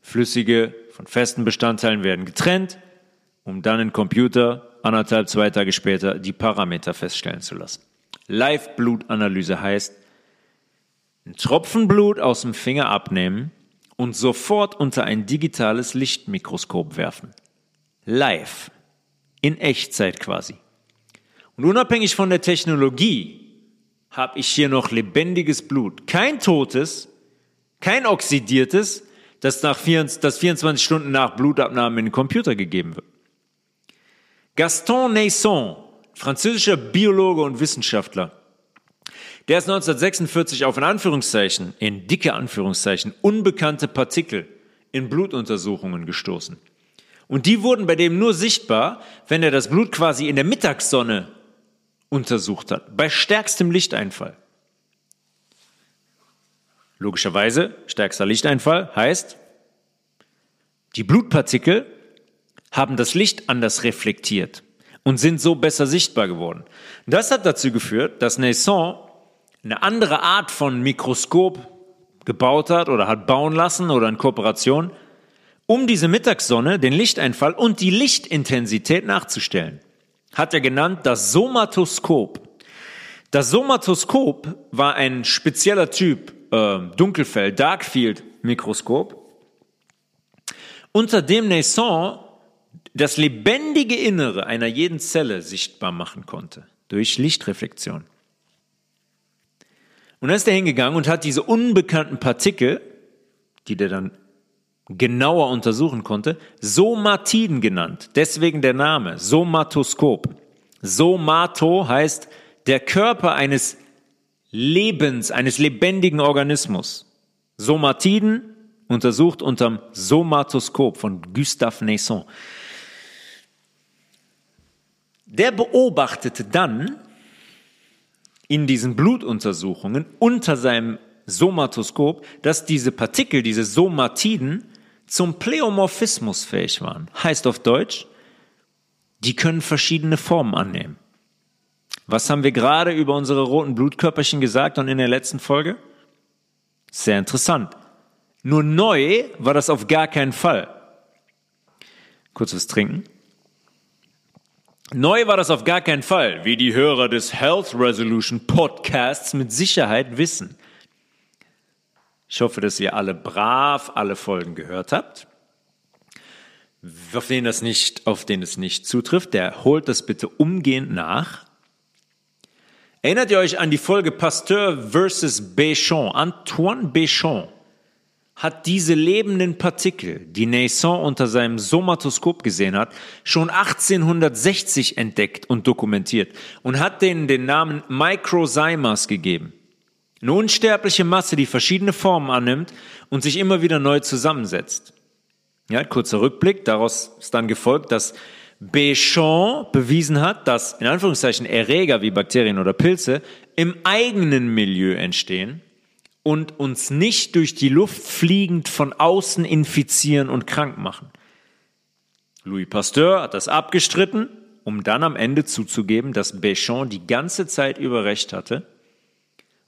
[SPEAKER 1] flüssige von festen Bestandteilen werden getrennt, um dann in Computer anderthalb, zwei Tage später die Parameter feststellen zu lassen. Live-Blutanalyse heißt, einen Tropfen Blut aus dem Finger abnehmen und sofort unter ein digitales Lichtmikroskop werfen. Live. In Echtzeit quasi. Und unabhängig von der Technologie habe ich hier noch lebendiges Blut. Kein totes, kein oxidiertes, das, nach 24, das 24 Stunden nach Blutabnahme in den Computer gegeben wird. Gaston Naisson, französischer Biologe und Wissenschaftler, der ist 1946 auf in Anführungszeichen, in dicke Anführungszeichen, unbekannte Partikel in Blutuntersuchungen gestoßen. Und die wurden bei dem nur sichtbar, wenn er das Blut quasi in der Mittagssonne untersucht hat, bei stärkstem Lichteinfall. Logischerweise, stärkster Lichteinfall heißt, die Blutpartikel haben das Licht anders reflektiert und sind so besser sichtbar geworden. Das hat dazu geführt, dass Naisson eine andere Art von Mikroskop gebaut hat oder hat bauen lassen oder in Kooperation, um diese Mittagssonne, den Lichteinfall und die Lichtintensität nachzustellen hat er genannt das Somatoskop. Das Somatoskop war ein spezieller Typ äh, Dunkelfeld, Darkfield Mikroskop, unter dem Naisson das lebendige Innere einer jeden Zelle sichtbar machen konnte durch Lichtreflexion. Und dann ist er hingegangen und hat diese unbekannten Partikel, die der dann genauer untersuchen konnte, Somatiden genannt. Deswegen der Name, Somatoskop. Somato heißt der Körper eines Lebens, eines lebendigen Organismus. Somatiden untersucht unterm Somatoskop von Gustave Naisson. Der beobachtete dann in diesen Blutuntersuchungen unter seinem Somatoskop, dass diese Partikel, diese Somatiden, zum Pleomorphismus fähig waren. Heißt auf Deutsch, die können verschiedene Formen annehmen. Was haben wir gerade über unsere roten Blutkörperchen gesagt und in der letzten Folge? Sehr interessant. Nur neu war das auf gar keinen Fall. Kurz was trinken. Neu war das auf gar keinen Fall, wie die Hörer des Health Resolution Podcasts mit Sicherheit wissen. Ich hoffe, dass ihr alle brav alle Folgen gehört habt. Auf den das nicht, auf den es nicht zutrifft, der holt das bitte umgehend nach. Erinnert ihr euch an die Folge Pasteur versus Béchamp? Antoine Béchamp hat diese lebenden Partikel, die Naisson unter seinem Somatoskop gesehen hat, schon 1860 entdeckt und dokumentiert und hat denen den Namen Microzymas gegeben. Eine unsterbliche Masse, die verschiedene Formen annimmt und sich immer wieder neu zusammensetzt. Ja, kurzer Rückblick, daraus ist dann gefolgt, dass Béchamp bewiesen hat, dass in Anführungszeichen Erreger wie Bakterien oder Pilze im eigenen Milieu entstehen und uns nicht durch die Luft fliegend von außen infizieren und krank machen. Louis Pasteur hat das abgestritten, um dann am Ende zuzugeben, dass Béchamp die ganze Zeit über Recht hatte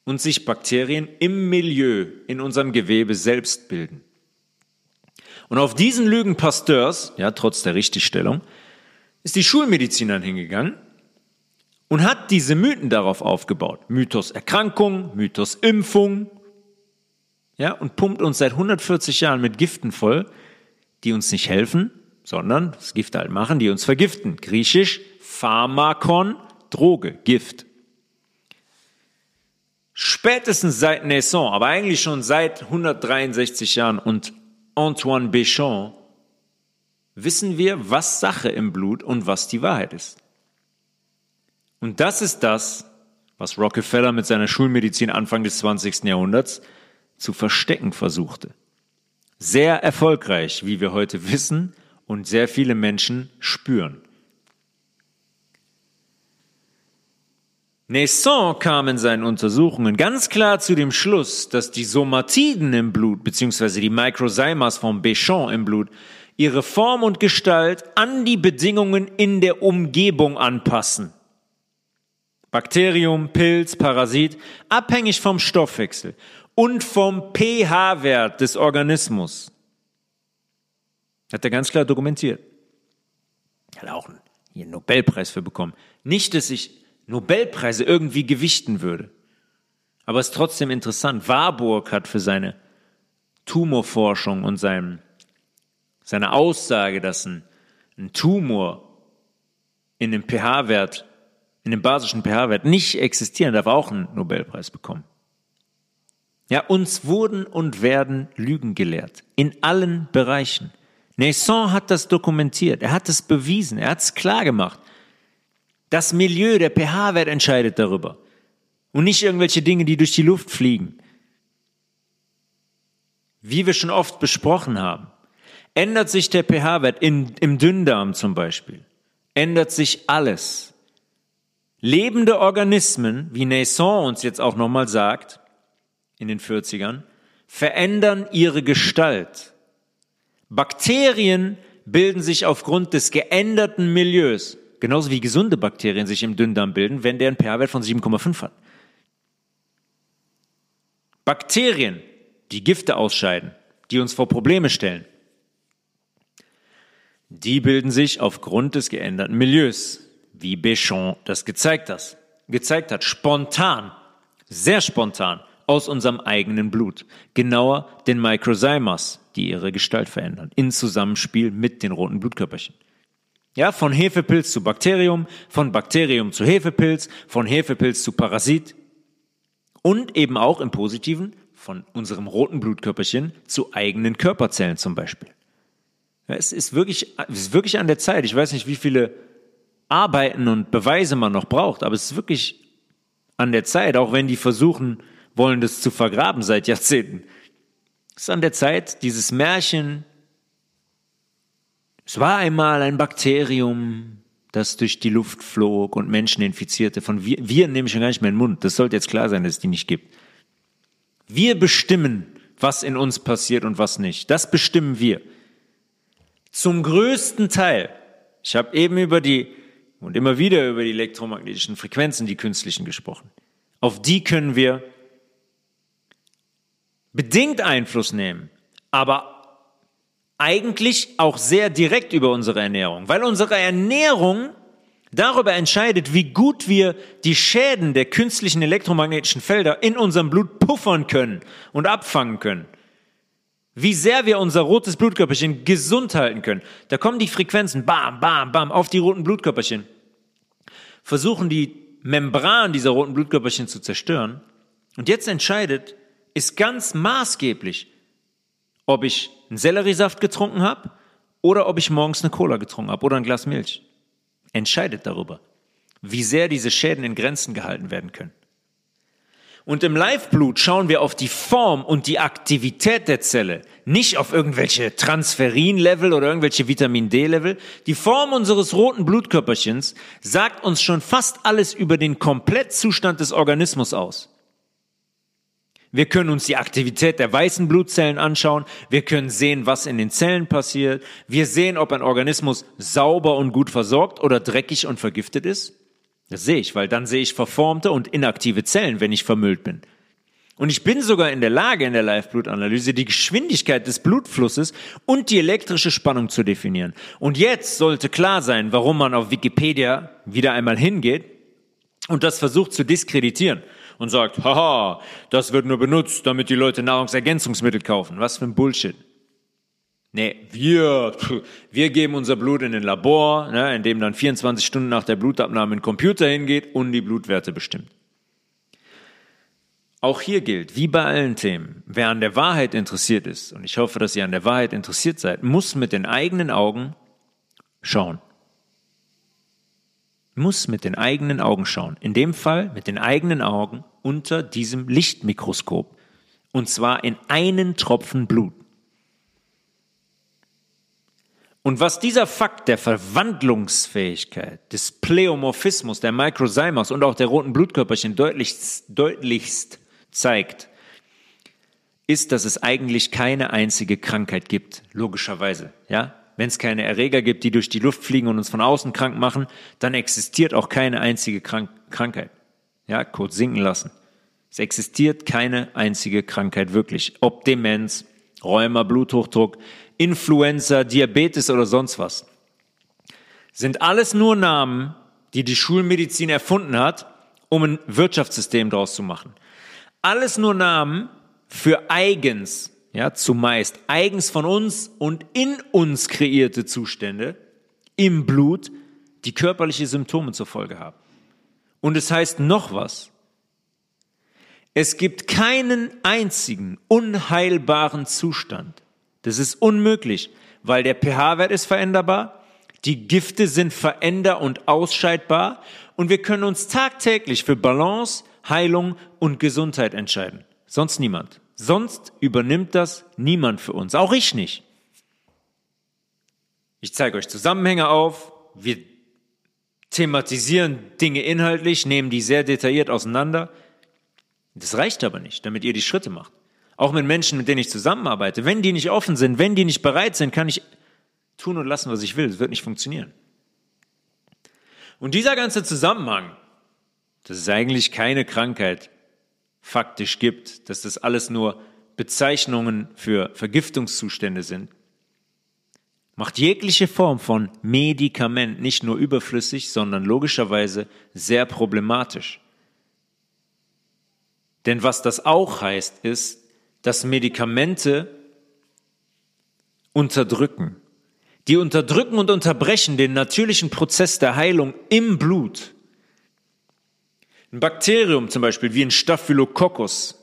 [SPEAKER 1] und sich Bakterien im Milieu, in unserem Gewebe selbst bilden. Und auf diesen Lügen Pasteurs, ja, trotz der Richtigstellung, ist die Schulmedizin dann hingegangen und hat diese Mythen darauf aufgebaut. Mythos Erkrankung, Mythos Impfung, ja, und pumpt uns seit 140 Jahren mit Giften voll, die uns nicht helfen, sondern das Gift halt machen, die uns vergiften. Griechisch Pharmakon, Droge, Gift. Spätestens seit Naisson, aber eigentlich schon seit 163 Jahren und Antoine Béchamp wissen wir, was Sache im Blut und was die Wahrheit ist. Und das ist das, was Rockefeller mit seiner Schulmedizin Anfang des 20. Jahrhunderts zu verstecken versuchte. Sehr erfolgreich, wie wir heute wissen und sehr viele Menschen spüren. Naisson kam in seinen Untersuchungen ganz klar zu dem Schluss, dass die Somatiden im Blut bzw. die Microzymas von Béchamp im Blut ihre Form und Gestalt an die Bedingungen in der Umgebung anpassen. Bakterium, Pilz, Parasit, abhängig vom Stoffwechsel und vom pH-Wert des Organismus. Hat er ganz klar dokumentiert. Hat auch einen Nobelpreis für bekommen. Nicht, dass ich Nobelpreise irgendwie gewichten würde. Aber es ist trotzdem interessant. Warburg hat für seine Tumorforschung und sein, seine Aussage, dass ein, ein Tumor in dem pH-Wert, in dem basischen pH-Wert nicht existieren darf, auch einen Nobelpreis bekommen. Ja, uns wurden und werden Lügen gelehrt. In allen Bereichen. Naisson hat das dokumentiert. Er hat es bewiesen. Er hat es klar gemacht. Das Milieu, der pH-Wert entscheidet darüber. Und nicht irgendwelche Dinge, die durch die Luft fliegen. Wie wir schon oft besprochen haben, ändert sich der pH-Wert im Dünndarm zum Beispiel, ändert sich alles. Lebende Organismen, wie Naisson uns jetzt auch nochmal sagt, in den 40ern, verändern ihre Gestalt. Bakterien bilden sich aufgrund des geänderten Milieus, genauso wie gesunde Bakterien sich im Dünndarm bilden, wenn der einen pH-Wert von 7,5 hat. Bakterien, die Gifte ausscheiden, die uns vor Probleme stellen, die bilden sich aufgrund des geänderten Milieus, wie Béchamp das gezeigt hat. Gezeigt hat, spontan, sehr spontan aus unserem eigenen Blut. Genauer den Microzymas, die ihre Gestalt verändern, in Zusammenspiel mit den roten Blutkörperchen. Ja, von Hefepilz zu Bakterium, von Bakterium zu Hefepilz, von Hefepilz zu Parasit und eben auch im Positiven von unserem roten Blutkörperchen zu eigenen Körperzellen zum Beispiel. Es ist wirklich, es ist wirklich an der Zeit. Ich weiß nicht, wie viele Arbeiten und Beweise man noch braucht, aber es ist wirklich an der Zeit, auch wenn die versuchen, wollen das zu vergraben seit Jahrzehnten. Es ist an der Zeit, dieses Märchen, es war einmal ein Bakterium, das durch die Luft flog und Menschen infizierte. Von Viren, Viren nehme ich schon gar nicht mehr in den Mund. Das sollte jetzt klar sein, dass es die nicht gibt. Wir bestimmen, was in uns passiert und was nicht. Das bestimmen wir. Zum größten Teil. Ich habe eben über die und immer wieder über die elektromagnetischen Frequenzen, die künstlichen gesprochen. Auf die können wir bedingt Einfluss nehmen, aber eigentlich auch sehr direkt über unsere Ernährung, weil unsere Ernährung darüber entscheidet, wie gut wir die Schäden der künstlichen elektromagnetischen Felder in unserem Blut puffern können und abfangen können. Wie sehr wir unser rotes Blutkörperchen gesund halten können. Da kommen die Frequenzen, bam, bam, bam, auf die roten Blutkörperchen. Versuchen die Membran dieser roten Blutkörperchen zu zerstören. Und jetzt entscheidet, ist ganz maßgeblich, ob ich einen Selleriesaft getrunken habe oder ob ich morgens eine Cola getrunken habe oder ein Glas Milch. Entscheidet darüber, wie sehr diese Schäden in Grenzen gehalten werden können. Und im Live-Blut schauen wir auf die Form und die Aktivität der Zelle, nicht auf irgendwelche Transferin-Level oder irgendwelche Vitamin D-Level. Die Form unseres roten Blutkörperchens sagt uns schon fast alles über den Komplettzustand des Organismus aus. Wir können uns die Aktivität der weißen Blutzellen anschauen. Wir können sehen, was in den Zellen passiert. Wir sehen, ob ein Organismus sauber und gut versorgt oder dreckig und vergiftet ist. Das sehe ich, weil dann sehe ich verformte und inaktive Zellen, wenn ich vermüllt bin. Und ich bin sogar in der Lage, in der Live-Blutanalyse die Geschwindigkeit des Blutflusses und die elektrische Spannung zu definieren. Und jetzt sollte klar sein, warum man auf Wikipedia wieder einmal hingeht und das versucht zu diskreditieren und sagt, haha, das wird nur benutzt, damit die Leute Nahrungsergänzungsmittel kaufen. Was für ein Bullshit. Nee, wir, wir geben unser Blut in ein Labor, ne, in dem dann 24 Stunden nach der Blutabnahme ein Computer hingeht und die Blutwerte bestimmt. Auch hier gilt, wie bei allen Themen, wer an der Wahrheit interessiert ist, und ich hoffe, dass ihr an der Wahrheit interessiert seid, muss mit den eigenen Augen schauen muss mit den eigenen Augen schauen. In dem Fall mit den eigenen Augen unter diesem Lichtmikroskop. Und zwar in einen Tropfen Blut. Und was dieser Fakt der Verwandlungsfähigkeit, des Pleomorphismus, der Microzymas und auch der roten Blutkörperchen deutlichst, deutlichst zeigt, ist, dass es eigentlich keine einzige Krankheit gibt, logischerweise, ja? Wenn es keine Erreger gibt, die durch die Luft fliegen und uns von außen krank machen, dann existiert auch keine einzige Krank Krankheit. Ja, kurz sinken lassen. Es existiert keine einzige Krankheit wirklich. Ob Demenz, Rheuma, Bluthochdruck, Influenza, Diabetes oder sonst was. Sind alles nur Namen, die die Schulmedizin erfunden hat, um ein Wirtschaftssystem draus zu machen. Alles nur Namen für eigens, ja, zumeist eigens von uns und in uns kreierte Zustände im Blut, die körperliche Symptome zur Folge haben. Und es heißt noch was. Es gibt keinen einzigen unheilbaren Zustand. Das ist unmöglich, weil der pH-Wert ist veränderbar, die Gifte sind veränder- und ausscheidbar und wir können uns tagtäglich für Balance, Heilung und Gesundheit entscheiden. Sonst niemand. Sonst übernimmt das niemand für uns, auch ich nicht. Ich zeige euch Zusammenhänge auf, wir thematisieren Dinge inhaltlich, nehmen die sehr detailliert auseinander. Das reicht aber nicht, damit ihr die Schritte macht. Auch mit Menschen, mit denen ich zusammenarbeite. Wenn die nicht offen sind, wenn die nicht bereit sind, kann ich tun und lassen, was ich will. Es wird nicht funktionieren. Und dieser ganze Zusammenhang, dass es eigentlich keine Krankheit faktisch gibt, dass das alles nur Bezeichnungen für Vergiftungszustände sind, macht jegliche Form von Medikament nicht nur überflüssig, sondern logischerweise sehr problematisch. Denn was das auch heißt, ist, dass Medikamente unterdrücken. Die unterdrücken und unterbrechen den natürlichen Prozess der Heilung im Blut. Ein Bakterium zum Beispiel, wie ein Staphylococcus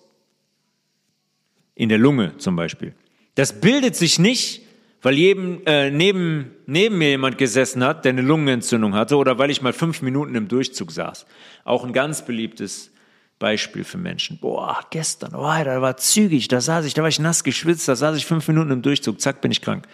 [SPEAKER 1] in der Lunge zum Beispiel, das bildet sich nicht, weil jedem, äh, neben, neben mir jemand gesessen hat, der eine Lungenentzündung hatte oder weil ich mal fünf Minuten im Durchzug saß. Auch ein ganz beliebtes Beispiel für Menschen. Boah, gestern, oh, da war zügig, da saß ich, da war ich nass geschwitzt, da saß ich fünf Minuten im Durchzug, zack, bin ich krank.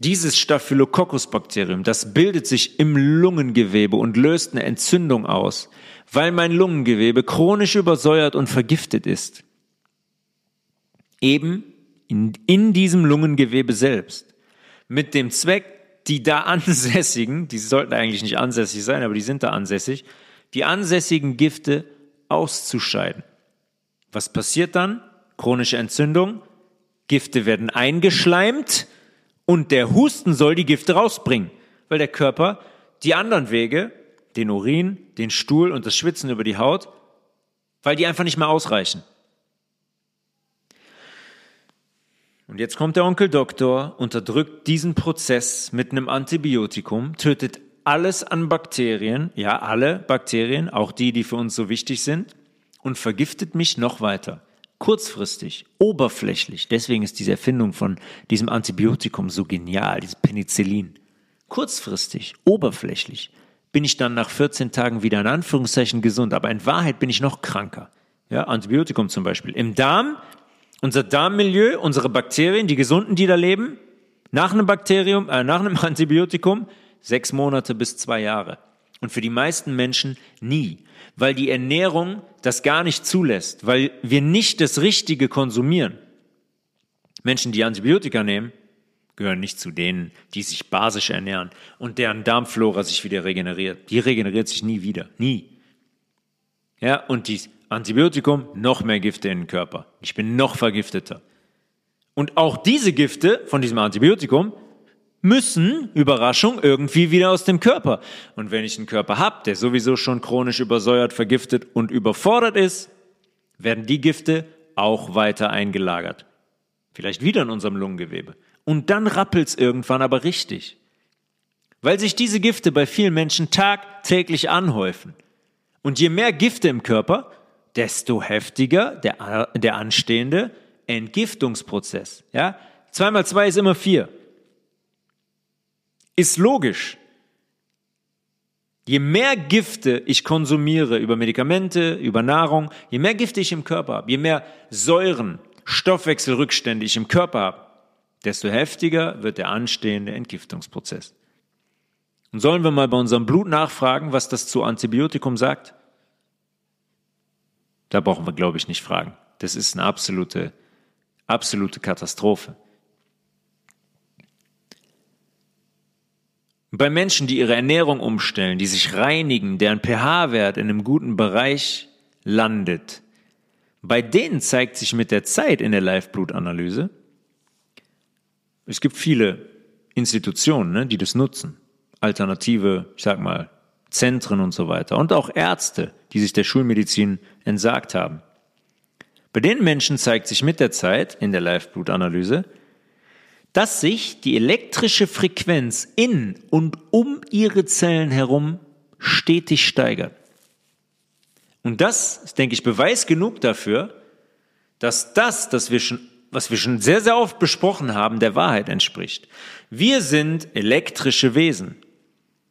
[SPEAKER 1] Dieses Staphylococcus-Bakterium, das bildet sich im Lungengewebe und löst eine Entzündung aus, weil mein Lungengewebe chronisch übersäuert und vergiftet ist. Eben in, in diesem Lungengewebe selbst. Mit dem Zweck, die da ansässigen, die sollten eigentlich nicht ansässig sein, aber die sind da ansässig, die ansässigen Gifte auszuscheiden. Was passiert dann? Chronische Entzündung, Gifte werden eingeschleimt und der Husten soll die Gifte rausbringen, weil der Körper die anderen Wege, den Urin, den Stuhl und das Schwitzen über die Haut, weil die einfach nicht mehr ausreichen. Und jetzt kommt der Onkel Doktor, unterdrückt diesen Prozess mit einem Antibiotikum, tötet alles an Bakterien, ja, alle Bakterien, auch die, die für uns so wichtig sind, und vergiftet mich noch weiter. Kurzfristig, oberflächlich. Deswegen ist diese Erfindung von diesem Antibiotikum so genial, dieses Penicillin. Kurzfristig, oberflächlich bin ich dann nach 14 Tagen wieder in Anführungszeichen gesund, aber in Wahrheit bin ich noch kranker. Ja, Antibiotikum zum Beispiel. Im Darm unser Darmmilieu, unsere Bakterien, die gesunden, die da leben, nach einem Bakterium, äh, nach einem Antibiotikum, sechs Monate bis zwei Jahre. Und für die meisten Menschen nie, weil die Ernährung das gar nicht zulässt, weil wir nicht das Richtige konsumieren. Menschen, die Antibiotika nehmen, gehören nicht zu denen, die sich basisch ernähren und deren Darmflora sich wieder regeneriert. Die regeneriert sich nie wieder. Nie. Ja, und die Antibiotikum, noch mehr Gifte in den Körper. Ich bin noch vergifteter. Und auch diese Gifte von diesem Antibiotikum müssen, Überraschung, irgendwie wieder aus dem Körper. Und wenn ich einen Körper habe, der sowieso schon chronisch übersäuert, vergiftet und überfordert ist, werden die Gifte auch weiter eingelagert. Vielleicht wieder in unserem Lungengewebe. Und dann rappelt's irgendwann aber richtig. Weil sich diese Gifte bei vielen Menschen tagtäglich anhäufen. Und je mehr Gifte im Körper, desto heftiger der, der anstehende Entgiftungsprozess. Ja? Zwei mal zwei ist immer vier. Ist logisch. Je mehr Gifte ich konsumiere über Medikamente, über Nahrung, je mehr Gifte ich im Körper habe, je mehr Säuren, Stoffwechselrückstände ich im Körper habe, desto heftiger wird der anstehende Entgiftungsprozess. Und sollen wir mal bei unserem Blut nachfragen, was das zu Antibiotikum sagt? Da brauchen wir, glaube ich, nicht fragen. Das ist eine absolute, absolute Katastrophe. Bei Menschen, die ihre Ernährung umstellen, die sich reinigen, deren pH-Wert in einem guten Bereich landet, bei denen zeigt sich mit der Zeit in der Live-Blutanalyse, es gibt viele Institutionen, ne, die das nutzen. Alternative, ich sag mal, Zentren und so weiter. Und auch Ärzte, die sich der Schulmedizin entsagt haben. Bei den Menschen zeigt sich mit der Zeit in der Live-Blutanalyse, dass sich die elektrische Frequenz in und um ihre Zellen herum stetig steigert. Und das ist, denke ich, Beweis genug dafür, dass das, das wir schon, was wir schon sehr, sehr oft besprochen haben, der Wahrheit entspricht. Wir sind elektrische Wesen.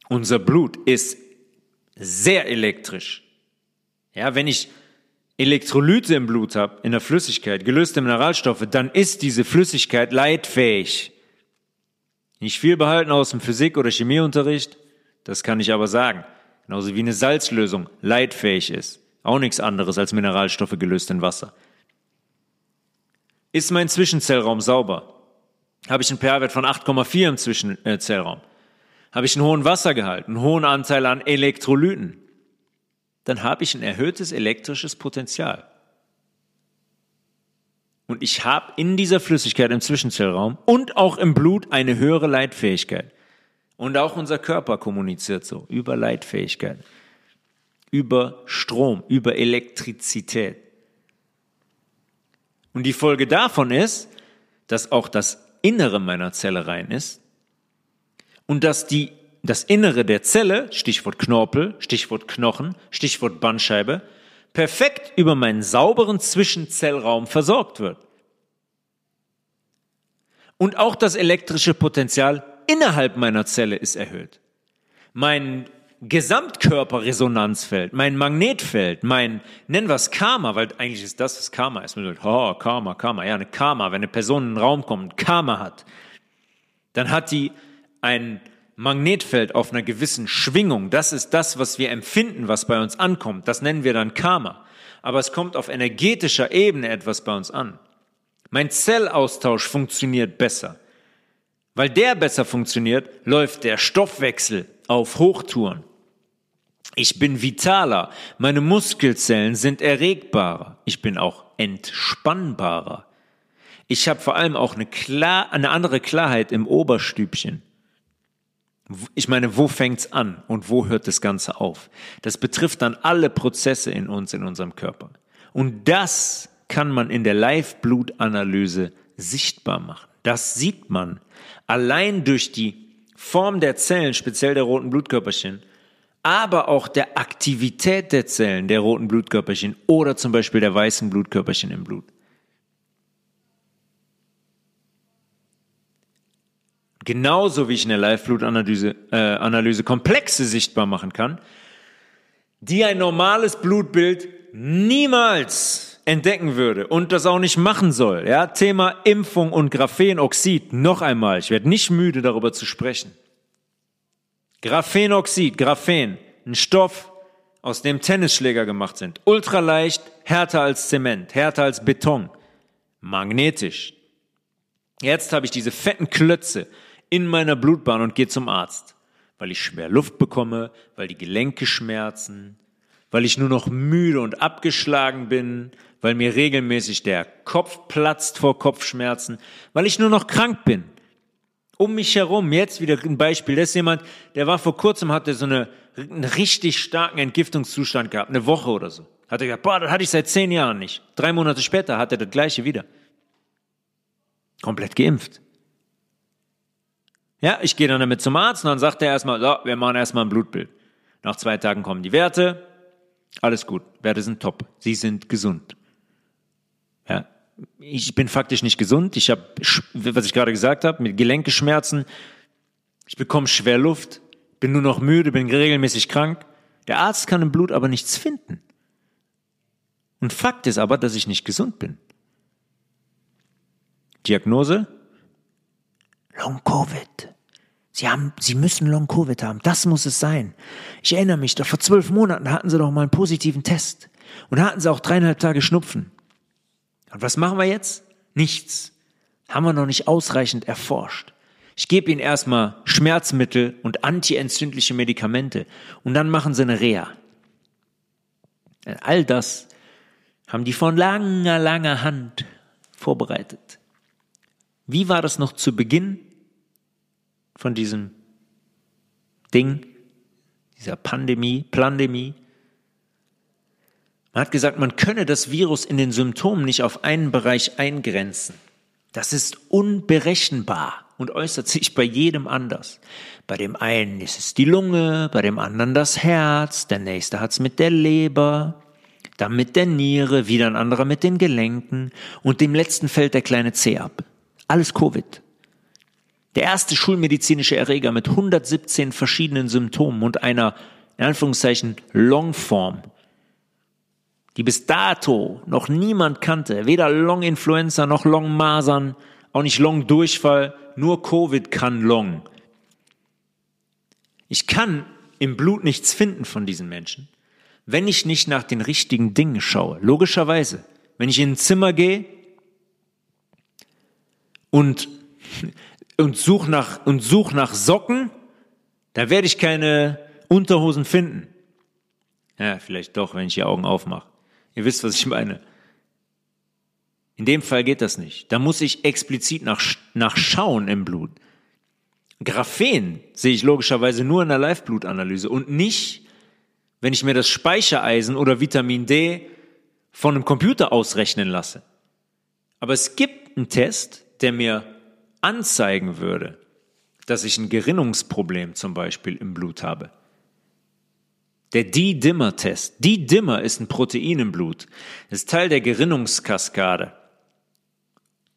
[SPEAKER 1] Unser Blut ist sehr elektrisch. Ja, wenn ich Elektrolyte im Blut habe, in der Flüssigkeit, gelöste Mineralstoffe, dann ist diese Flüssigkeit leitfähig. Nicht viel behalten aus dem Physik- oder Chemieunterricht, das kann ich aber sagen. Genauso wie eine Salzlösung leitfähig ist. Auch nichts anderes als Mineralstoffe gelöst in Wasser. Ist mein Zwischenzellraum sauber? Habe ich einen pH-Wert von 8,4 im Zwischenzellraum? Habe ich einen hohen Wassergehalt, einen hohen Anteil an Elektrolyten? Dann habe ich ein erhöhtes elektrisches Potenzial. Und ich habe in dieser Flüssigkeit im Zwischenzellraum und auch im Blut eine höhere Leitfähigkeit. Und auch unser Körper kommuniziert so über Leitfähigkeit, über Strom, über Elektrizität. Und die Folge davon ist, dass auch das Innere meiner Zelle rein ist und dass die, das Innere der Zelle, Stichwort Knorpel, Stichwort Knochen, Stichwort Bandscheibe, perfekt über meinen sauberen Zwischenzellraum versorgt wird. Und auch das elektrische Potenzial innerhalb meiner Zelle ist erhöht. Mein Gesamtkörperresonanzfeld, mein Magnetfeld, mein, nennen wir es Karma, weil eigentlich ist das, was Karma ist. Man sagt, oh, Karma, Karma. Ja, eine Karma, wenn eine Person in den Raum kommt, Karma hat, dann hat die ein Magnetfeld auf einer gewissen Schwingung. Das ist das, was wir empfinden, was bei uns ankommt. Das nennen wir dann Karma. Aber es kommt auf energetischer Ebene etwas bei uns an. Mein Zellaustausch funktioniert besser. Weil der besser funktioniert, läuft der Stoffwechsel auf Hochtouren. Ich bin vitaler, meine Muskelzellen sind erregbarer, ich bin auch entspannbarer. Ich habe vor allem auch eine, klar, eine andere Klarheit im Oberstübchen. Ich meine, wo fängt's an und wo hört das Ganze auf? Das betrifft dann alle Prozesse in uns, in unserem Körper. Und das kann man in der Live-Blutanalyse sichtbar machen. Das sieht man allein durch die Form der Zellen, speziell der roten Blutkörperchen, aber auch der Aktivität der Zellen der roten Blutkörperchen oder zum Beispiel der weißen Blutkörperchen im Blut. Genauso wie ich in der Live-Blutanalyse äh, Analyse Komplexe sichtbar machen kann, die ein normales Blutbild niemals entdecken würde und das auch nicht machen soll. Ja, Thema Impfung und Graphenoxid. Noch einmal, ich werde nicht müde darüber zu sprechen. Graphenoxid, Graphen, ein Stoff, aus dem Tennisschläger gemacht sind. Ultraleicht, härter als Zement, härter als Beton, magnetisch. Jetzt habe ich diese fetten Klötze in meiner Blutbahn und gehe zum Arzt, weil ich schwer Luft bekomme, weil die Gelenke schmerzen, weil ich nur noch müde und abgeschlagen bin, weil mir regelmäßig der Kopf platzt vor Kopfschmerzen, weil ich nur noch krank bin um mich herum, jetzt wieder ein Beispiel, das ist jemand, der war vor kurzem, hatte so eine, einen richtig starken Entgiftungszustand gehabt, eine Woche oder so. Hat er gesagt, boah, das hatte ich seit zehn Jahren nicht. Drei Monate später hat er das gleiche wieder. Komplett geimpft. Ja, ich gehe dann damit zum Arzt und dann sagt er erstmal, so, wir machen erstmal ein Blutbild. Nach zwei Tagen kommen die Werte. Alles gut. Werte sind top. Sie sind gesund. Ja, ich bin faktisch nicht gesund. Ich habe, was ich gerade gesagt habe, mit Gelenkeschmerzen. Ich bekomme Schwerluft, bin nur noch müde, bin regelmäßig krank. Der Arzt kann im Blut aber nichts finden. Und Fakt ist aber, dass ich nicht gesund bin. Diagnose? Long Covid. Sie haben, Sie müssen Long Covid haben. Das muss es sein. Ich erinnere mich, doch vor zwölf Monaten hatten Sie doch mal einen positiven Test. Und hatten Sie auch dreieinhalb Tage Schnupfen. Und was machen wir jetzt? Nichts. Haben wir noch nicht ausreichend erforscht. Ich gebe ihnen erstmal Schmerzmittel und antientzündliche Medikamente und dann machen sie eine Reha. All das haben die von langer, langer Hand vorbereitet. Wie war das noch zu Beginn von diesem Ding, dieser Pandemie, Plandemie. Man hat gesagt, man könne das Virus in den Symptomen nicht auf einen Bereich eingrenzen. Das ist unberechenbar und äußert sich bei jedem anders. Bei dem einen ist es die Lunge, bei dem anderen das Herz, der nächste hat es mit der Leber, dann mit der Niere, wieder ein anderer mit den Gelenken und dem letzten fällt der kleine Zeh ab. Alles Covid. Der erste schulmedizinische Erreger mit 117 verschiedenen Symptomen und einer, in Anführungszeichen, Longform, die bis dato noch niemand kannte, weder Long-Influenza noch Long-Masern, auch nicht Long-Durchfall, nur Covid kann Long. Ich kann im Blut nichts finden von diesen Menschen, wenn ich nicht nach den richtigen Dingen schaue. Logischerweise. Wenn ich in ein Zimmer gehe und, und suche nach, und such nach Socken, da werde ich keine Unterhosen finden. Ja, vielleicht doch, wenn ich die Augen aufmache. Ihr wisst, was ich meine. In dem Fall geht das nicht. Da muss ich explizit nach, nach schauen im Blut. Graphen sehe ich logischerweise nur in der Live-Blutanalyse und nicht, wenn ich mir das Speichereisen oder Vitamin D von einem Computer ausrechnen lasse. Aber es gibt einen Test, der mir anzeigen würde, dass ich ein Gerinnungsproblem zum Beispiel im Blut habe. Der D-Dimmer-Test. D-Dimmer ist ein Protein im Blut. Ist Teil der Gerinnungskaskade.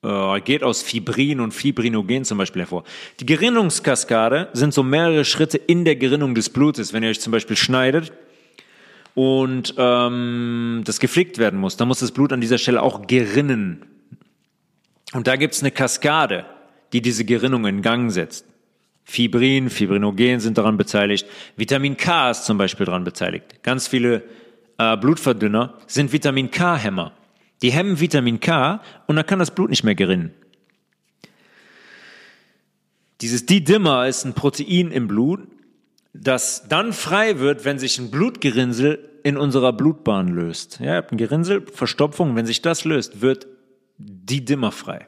[SPEAKER 1] Äh, geht aus Fibrin und Fibrinogen zum Beispiel hervor. Die Gerinnungskaskade sind so mehrere Schritte in der Gerinnung des Blutes. Wenn ihr euch zum Beispiel schneidet und ähm, das gepflegt werden muss, dann muss das Blut an dieser Stelle auch gerinnen. Und da gibt's eine Kaskade, die diese Gerinnung in Gang setzt. Fibrin, Fibrinogen sind daran beteiligt. Vitamin K ist zum Beispiel daran beteiligt. Ganz viele äh, Blutverdünner sind Vitamin K-Hämmer. Die hemmen Vitamin K und dann kann das Blut nicht mehr gerinnen. Dieses D-Dimmer ist ein Protein im Blut, das dann frei wird, wenn sich ein Blutgerinnsel in unserer Blutbahn löst. Ja, ihr habt ein Gerinnsel, Verstopfung, wenn sich das löst, wird D-Dimmer frei.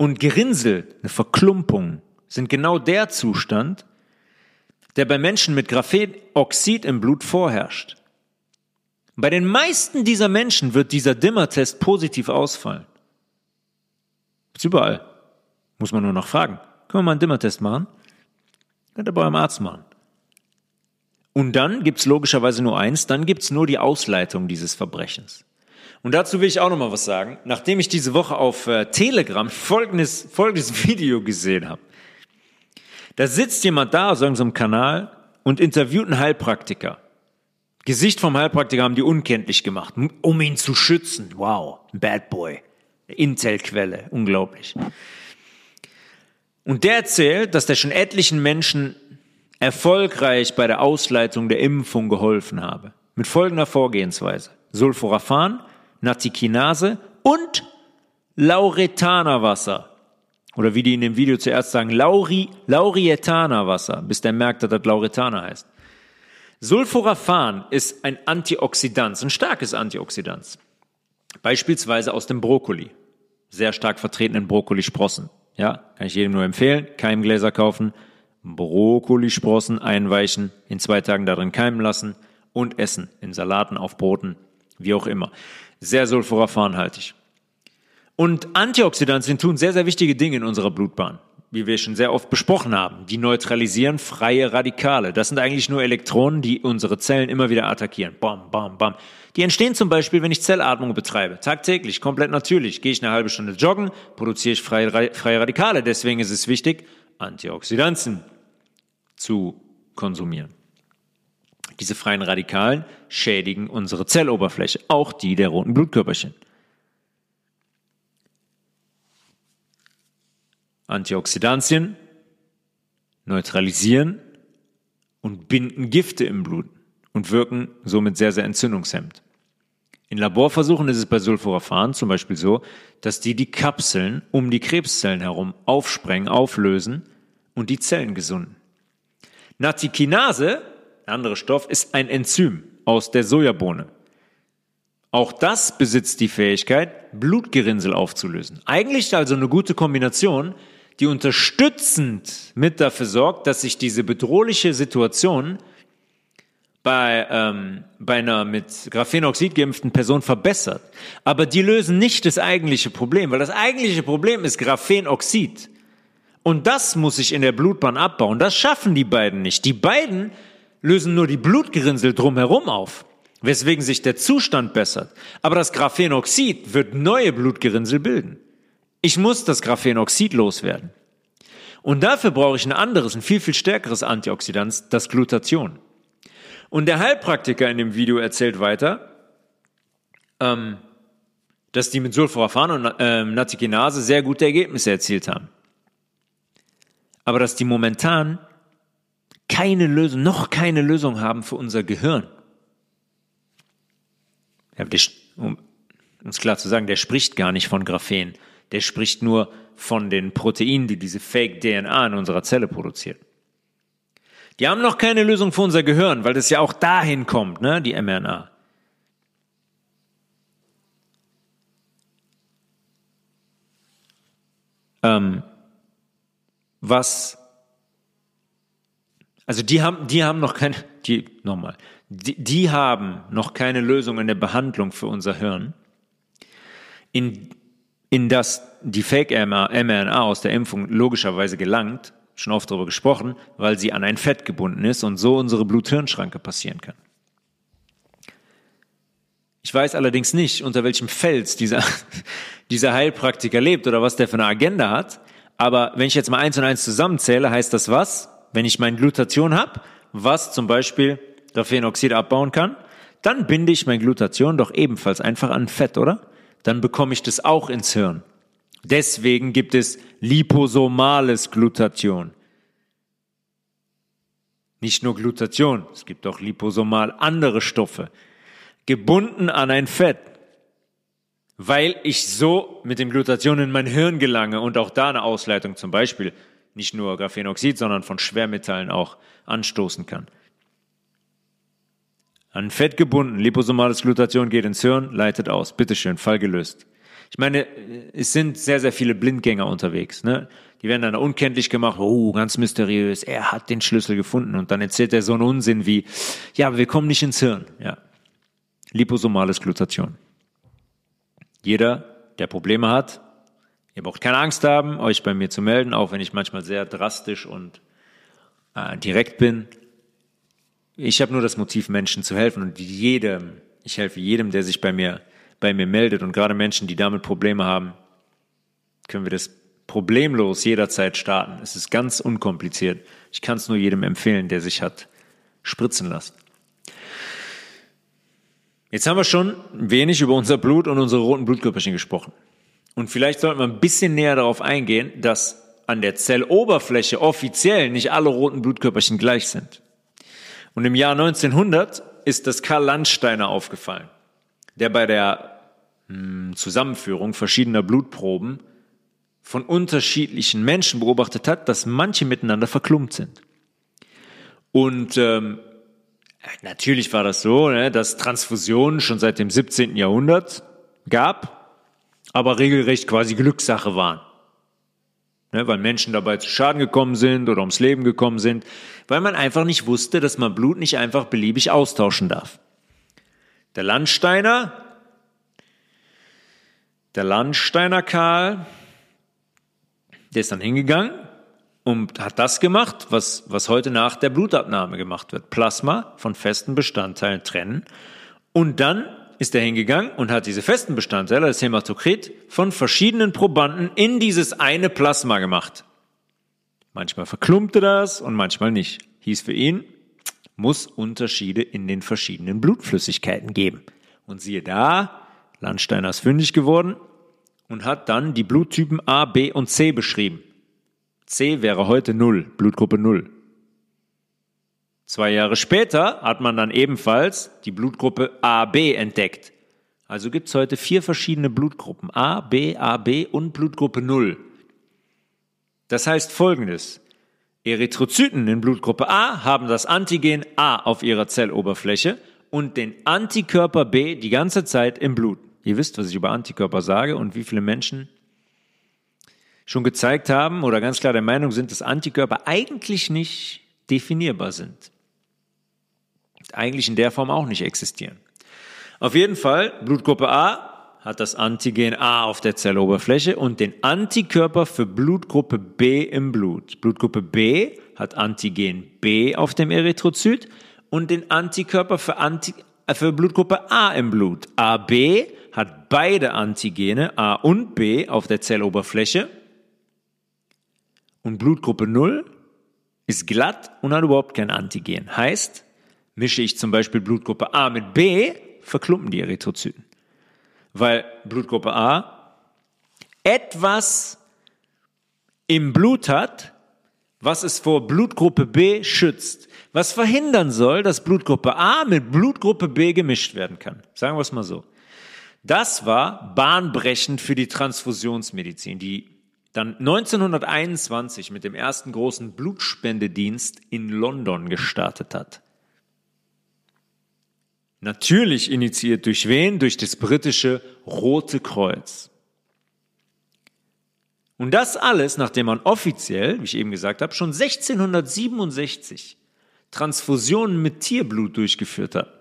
[SPEAKER 1] Und Gerinnsel, eine Verklumpung, sind genau der Zustand, der bei Menschen mit Graphenoxid im Blut vorherrscht. Bei den meisten dieser Menschen wird dieser Dimmertest positiv ausfallen. Ist überall. Muss man nur noch fragen. Können wir mal einen Dimmertest machen? Könnt ihr bei eurem Arzt machen. Und dann gibt's logischerweise nur eins, dann gibt's nur die Ausleitung dieses Verbrechens. Und dazu will ich auch noch mal was sagen. Nachdem ich diese Woche auf äh, Telegram folgendes, folgendes Video gesehen habe. Da sitzt jemand da aus irgendeinem Kanal und interviewt einen Heilpraktiker. Gesicht vom Heilpraktiker haben die unkenntlich gemacht, um ihn zu schützen. Wow, Bad Boy. Intel-Quelle, unglaublich. Und der erzählt, dass der schon etlichen Menschen erfolgreich bei der Ausleitung der Impfung geholfen habe. Mit folgender Vorgehensweise. Sulforaphan Natikinase und Lauretanerwasser. Oder wie die in dem Video zuerst sagen, Lauri, Laurietanerwasser, bis der merkt, dass das Lauretaner heißt. Sulforaphan ist ein Antioxidant, ein starkes Antioxidant. Beispielsweise aus dem Brokkoli. Sehr stark vertreten in Brokkolisprossen. Ja, kann ich jedem nur empfehlen. Keimgläser kaufen, Brokkolisprossen einweichen, in zwei Tagen darin keimen lassen und essen. In Salaten, auf Broten, wie auch immer sehr sulforaphanhaltig. Und Antioxidantien tun sehr, sehr wichtige Dinge in unserer Blutbahn, wie wir schon sehr oft besprochen haben. Die neutralisieren freie Radikale. Das sind eigentlich nur Elektronen, die unsere Zellen immer wieder attackieren. Bam, bam, bam. Die entstehen zum Beispiel, wenn ich Zellatmung betreibe. Tagtäglich, komplett natürlich. Gehe ich eine halbe Stunde joggen, produziere ich freie, freie Radikale. Deswegen ist es wichtig, Antioxidantien zu konsumieren. Diese freien Radikalen schädigen unsere Zelloberfläche, auch die der roten Blutkörperchen. Antioxidantien neutralisieren und binden Gifte im Blut und wirken somit sehr, sehr entzündungshemmend. In Laborversuchen ist es bei Sulforaphan zum Beispiel so, dass die die Kapseln um die Krebszellen herum aufsprengen, auflösen und die Zellen gesunden. Natikinase andere Stoff ist ein Enzym aus der Sojabohne. Auch das besitzt die Fähigkeit, Blutgerinnsel aufzulösen. Eigentlich also eine gute Kombination, die unterstützend mit dafür sorgt, dass sich diese bedrohliche Situation bei, ähm, bei einer mit Graphenoxid geimpften Person verbessert. Aber die lösen nicht das eigentliche Problem, weil das eigentliche Problem ist Graphenoxid. Und das muss sich in der Blutbahn abbauen. Das schaffen die beiden nicht. Die beiden lösen nur die Blutgerinnsel drumherum auf, weswegen sich der Zustand bessert. Aber das Graphenoxid wird neue Blutgerinnsel bilden. Ich muss das Graphenoxid loswerden. Und dafür brauche ich ein anderes, ein viel, viel stärkeres Antioxidant, das Glutathion. Und der Heilpraktiker in dem Video erzählt weiter, ähm, dass die mit Sulforaphan und äh, Natikinase sehr gute Ergebnisse erzielt haben. Aber dass die momentan keine Lösung, noch keine Lösung haben für unser Gehirn. Um uns klar zu sagen, der spricht gar nicht von Graphen. Der spricht nur von den Proteinen, die diese Fake-DNA in unserer Zelle produziert. Die haben noch keine Lösung für unser Gehirn, weil das ja auch dahin kommt, ne, die mRNA. Ähm, was, also die haben, die haben noch keine, die, nochmal, die, die haben noch keine Lösung in der Behandlung für unser Hirn, in, in das die Fake-mRNA aus der Impfung logischerweise gelangt, schon oft darüber gesprochen, weil sie an ein Fett gebunden ist und so unsere Blut-Hirn-Schranke passieren kann. Ich weiß allerdings nicht, unter welchem Fels dieser, dieser Heilpraktiker lebt oder was der für eine Agenda hat. Aber wenn ich jetzt mal eins und eins zusammenzähle, heißt das was? Wenn ich mein Glutation habe, was zum Beispiel Graphenoxid abbauen kann, dann binde ich mein Glutation doch ebenfalls einfach an Fett, oder? Dann bekomme ich das auch ins Hirn. Deswegen gibt es liposomales Glutathion. Nicht nur Glutathion, es gibt auch liposomal andere Stoffe, gebunden an ein Fett, weil ich so mit dem Glutathion in mein Hirn gelange und auch da eine Ausleitung zum Beispiel nicht nur Graphenoxid, sondern von Schwermetallen auch anstoßen kann. An Fett gebunden, liposomales Glutathion geht ins Hirn, leitet aus. Bitteschön, Fall gelöst. Ich meine, es sind sehr, sehr viele Blindgänger unterwegs. Ne? Die werden dann unkenntlich gemacht. Oh, ganz mysteriös. Er hat den Schlüssel gefunden. Und dann erzählt er so einen Unsinn wie, ja, wir kommen nicht ins Hirn. Ja. Liposomales Glutation. Jeder, der Probleme hat, ihr braucht keine Angst haben, euch bei mir zu melden, auch wenn ich manchmal sehr drastisch und äh, direkt bin. Ich habe nur das Motiv, Menschen zu helfen und jedem, ich helfe jedem, der sich bei mir bei mir meldet und gerade Menschen, die damit Probleme haben, können wir das problemlos jederzeit starten. Es ist ganz unkompliziert. Ich kann es nur jedem empfehlen, der sich hat spritzen lassen. Jetzt haben wir schon wenig über unser Blut und unsere roten Blutkörperchen gesprochen. Und vielleicht sollten wir ein bisschen näher darauf eingehen, dass an der Zelloberfläche offiziell nicht alle roten Blutkörperchen gleich sind. Und im Jahr 1900 ist das Karl Landsteiner aufgefallen der bei der hm, Zusammenführung verschiedener Blutproben von unterschiedlichen Menschen beobachtet hat, dass manche miteinander verklumpt sind. Und ähm, natürlich war das so, ne, dass Transfusionen schon seit dem 17. Jahrhundert gab, aber regelrecht quasi Glückssache waren. Ne, weil Menschen dabei zu Schaden gekommen sind oder ums Leben gekommen sind, weil man einfach nicht wusste, dass man Blut nicht einfach beliebig austauschen darf. Der Landsteiner, der Landsteiner Karl, der ist dann hingegangen und hat das gemacht, was, was heute nach der Blutabnahme gemacht wird. Plasma von festen Bestandteilen trennen. Und dann ist er hingegangen und hat diese festen Bestandteile, das Hämatokrit, von verschiedenen Probanden in dieses eine Plasma gemacht. Manchmal verklumpte das und manchmal nicht. Hieß für ihn, muss Unterschiede in den verschiedenen Blutflüssigkeiten geben. Und siehe da, Landsteiner ist fündig geworden und hat dann die Bluttypen A, B und C beschrieben. C wäre heute Null, Blutgruppe Null. Zwei Jahre später hat man dann ebenfalls die Blutgruppe AB entdeckt. Also gibt es heute vier verschiedene Blutgruppen. A, B, AB und Blutgruppe Null. Das heißt folgendes. Erythrozyten in Blutgruppe A haben das Antigen A auf ihrer Zelloberfläche und den Antikörper B die ganze Zeit im Blut. Ihr wisst, was ich über Antikörper sage und wie viele Menschen schon gezeigt haben oder ganz klar der Meinung sind, dass Antikörper eigentlich nicht definierbar sind. Eigentlich in der Form auch nicht existieren. Auf jeden Fall, Blutgruppe A hat das Antigen A auf der Zelloberfläche und den Antikörper für Blutgruppe B im Blut. Blutgruppe B hat Antigen B auf dem Erythrozyt und den Antikörper für, Anti äh, für Blutgruppe A im Blut. AB hat beide Antigene A und B auf der Zelloberfläche und Blutgruppe 0 ist glatt und hat überhaupt kein Antigen. Heißt, mische ich zum Beispiel Blutgruppe A mit B, verklumpen die Erythrozyten. Weil Blutgruppe A etwas im Blut hat, was es vor Blutgruppe B schützt, was verhindern soll, dass Blutgruppe A mit Blutgruppe B gemischt werden kann. Sagen wir es mal so. Das war bahnbrechend für die Transfusionsmedizin, die dann 1921 mit dem ersten großen Blutspendedienst in London gestartet hat. Natürlich initiiert durch wen? Durch das britische Rote Kreuz. Und das alles, nachdem man offiziell, wie ich eben gesagt habe, schon 1667 Transfusionen mit Tierblut durchgeführt hat.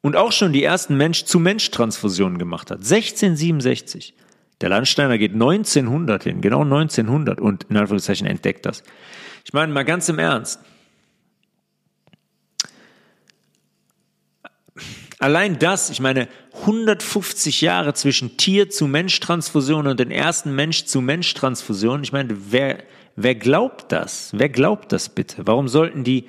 [SPEAKER 1] Und auch schon die ersten Mensch-zu-Mensch-Transfusionen gemacht hat. 1667. Der Landsteiner geht 1900 hin, genau 1900 und in Anführungszeichen entdeckt das. Ich meine mal ganz im Ernst. Allein das, ich meine, 150 Jahre zwischen Tier zu Mensch Transfusion und den ersten Mensch zu Mensch Transfusion. Ich meine, wer, wer glaubt das? Wer glaubt das bitte? Warum sollten die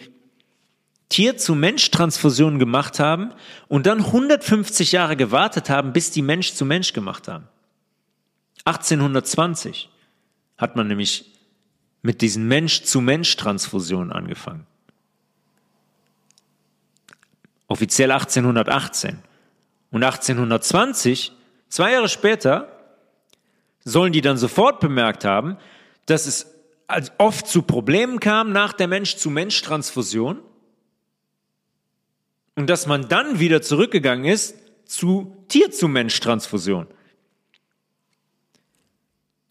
[SPEAKER 1] Tier zu Mensch Transfusionen gemacht haben und dann 150 Jahre gewartet haben, bis die Mensch zu Mensch gemacht haben? 1820 hat man nämlich mit diesen Mensch-zu-Mensch-Transfusionen angefangen. Offiziell 1818. Und 1820, zwei Jahre später, sollen die dann sofort bemerkt haben, dass es oft zu Problemen kam nach der Mensch-zu-Mensch-Transfusion und dass man dann wieder zurückgegangen ist zu Tier-zu-Mensch-Transfusion.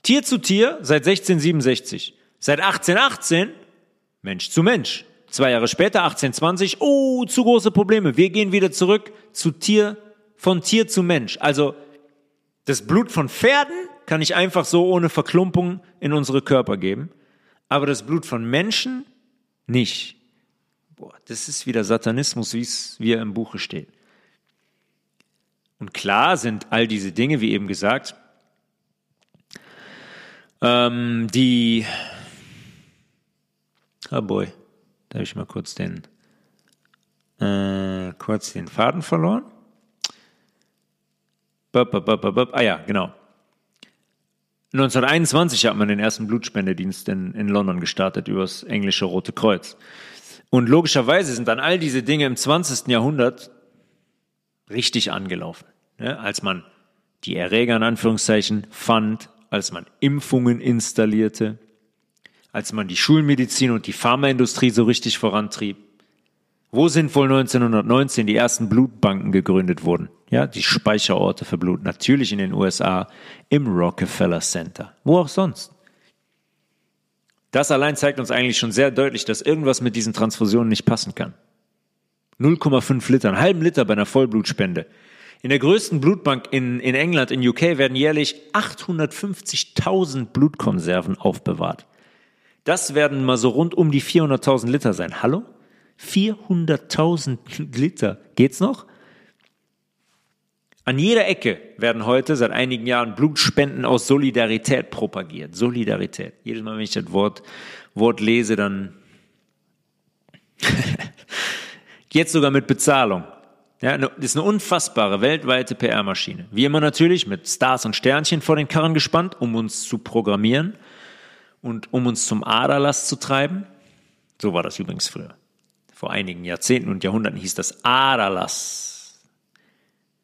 [SPEAKER 1] Tier zu Tier seit 1667. Seit 1818 Mensch zu Mensch. Zwei Jahre später, 1820, oh, zu große Probleme. Wir gehen wieder zurück zu Tier, von Tier zu Mensch. Also das Blut von Pferden kann ich einfach so ohne Verklumpung in unsere Körper geben. Aber das Blut von Menschen nicht. Boah, das ist wieder Satanismus, wie es wie er im Buche steht. Und klar sind all diese Dinge, wie eben gesagt, ähm, die, oh boy, da habe ich mal kurz den, äh, kurz den Faden verloren. Bop, bop, bop, bop. Ah ja, genau. 1921 hat man den ersten Blutspendedienst in, in London gestartet über das englische Rote Kreuz. Und logischerweise sind dann all diese Dinge im 20. Jahrhundert richtig angelaufen. Ne? Als man die Erreger in Anführungszeichen fand, als man Impfungen installierte, als man die Schulmedizin und die Pharmaindustrie so richtig vorantrieb. Wo sind wohl 1919 die ersten Blutbanken gegründet wurden? Ja, die Speicherorte für Blut. Natürlich in den USA im Rockefeller Center. Wo auch sonst. Das allein zeigt uns eigentlich schon sehr deutlich, dass irgendwas mit diesen Transfusionen nicht passen kann. 0,5 Liter, einen halben Liter bei einer Vollblutspende. In der größten Blutbank in, in England, in UK, werden jährlich 850.000 Blutkonserven aufbewahrt. Das werden mal so rund um die 400.000 Liter sein. Hallo? 400.000 Liter. Geht's noch? An jeder Ecke werden heute seit einigen Jahren Blutspenden aus Solidarität propagiert. Solidarität. Jedes Mal, wenn ich das Wort, Wort lese, dann jetzt sogar mit Bezahlung. Ja, das ist eine unfassbare weltweite PR-Maschine. Wie immer natürlich mit Stars und Sternchen vor den Karren gespannt, um uns zu programmieren und um uns zum Aderlass zu treiben. So war das übrigens früher. Vor einigen Jahrzehnten und Jahrhunderten hieß das Aderlass.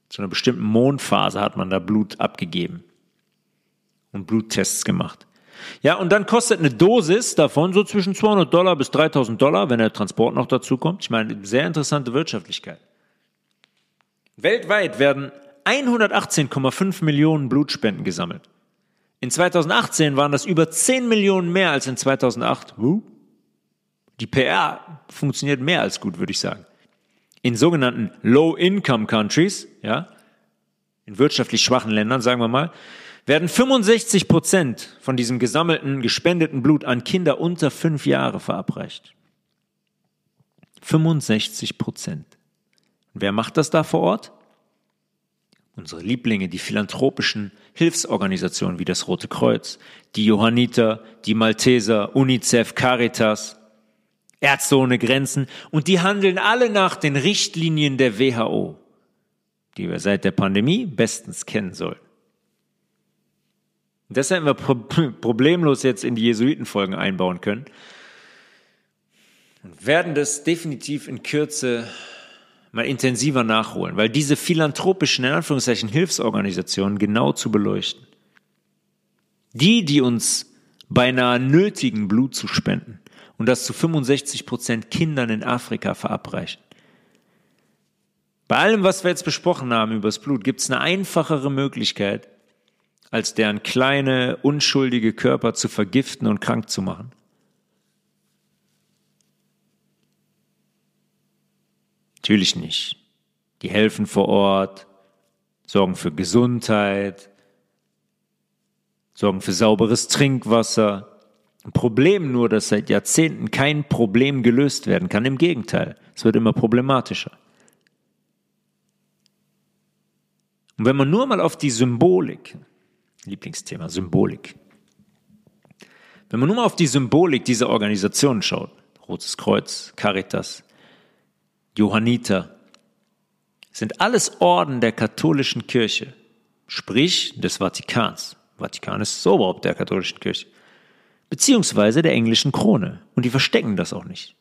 [SPEAKER 1] Zu einer bestimmten Mondphase hat man da Blut abgegeben und Bluttests gemacht. Ja, und dann kostet eine Dosis davon so zwischen 200 Dollar bis 3000 Dollar, wenn der Transport noch dazu kommt. Ich meine, sehr interessante Wirtschaftlichkeit. Weltweit werden 118,5 Millionen Blutspenden gesammelt. In 2018 waren das über 10 Millionen mehr als in 2008. Die PR funktioniert mehr als gut, würde ich sagen. In sogenannten Low-Income-Countries, ja, in wirtschaftlich schwachen Ländern, sagen wir mal, werden 65 Prozent von diesem gesammelten, gespendeten Blut an Kinder unter fünf Jahre verabreicht. 65 Prozent. Wer macht das da vor Ort? Unsere Lieblinge, die philanthropischen Hilfsorganisationen wie das Rote Kreuz, die Johanniter, die Malteser, UNICEF, Caritas, Ärzte ohne Grenzen und die handeln alle nach den Richtlinien der WHO, die wir seit der Pandemie bestens kennen sollen. Das hätten wir problemlos jetzt in die Jesuitenfolgen einbauen können und werden das definitiv in Kürze mal intensiver nachholen, weil diese philanthropischen, in Anführungszeichen, Hilfsorganisationen genau zu beleuchten. Die, die uns beinahe nötigen, Blut zu spenden und das zu 65 Prozent Kindern in Afrika verabreichen. Bei allem, was wir jetzt besprochen haben über das Blut, gibt es eine einfachere Möglichkeit, als deren kleine, unschuldige Körper zu vergiften und krank zu machen. Natürlich nicht. Die helfen vor Ort, sorgen für Gesundheit, sorgen für sauberes Trinkwasser. Ein Problem nur, dass seit Jahrzehnten kein Problem gelöst werden kann. Im Gegenteil, es wird immer problematischer. Und wenn man nur mal auf die Symbolik, Lieblingsthema, Symbolik, wenn man nur mal auf die Symbolik dieser Organisation schaut, Rotes Kreuz, Caritas, Johanniter, sind alles Orden der katholischen Kirche, sprich des Vatikans. Vatikan ist das Oberhaupt der katholischen Kirche, beziehungsweise der englischen Krone. Und die verstecken das auch nicht.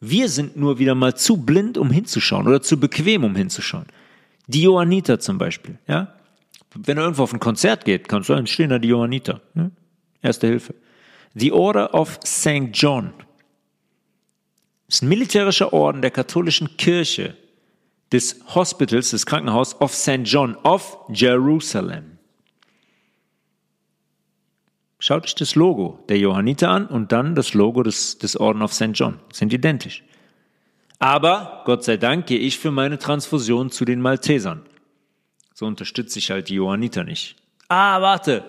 [SPEAKER 1] Wir sind nur wieder mal zu blind, um hinzuschauen oder zu bequem, um hinzuschauen. Die Johanniter zum Beispiel, ja. Wenn du irgendwo auf ein Konzert geht, kannst du sagen, stehen da die Johanniter. Ne? Erste Hilfe. The Order of St. John ist ein militärischer Orden der katholischen Kirche des Hospitals, des Krankenhauses of St. John of Jerusalem. Schaut euch das Logo der Johanniter an und dann das Logo des, des Orden of St. John. Sind identisch. Aber, Gott sei Dank, gehe ich für meine Transfusion zu den Maltesern. So unterstütze ich halt die Johanniter nicht. Ah, warte!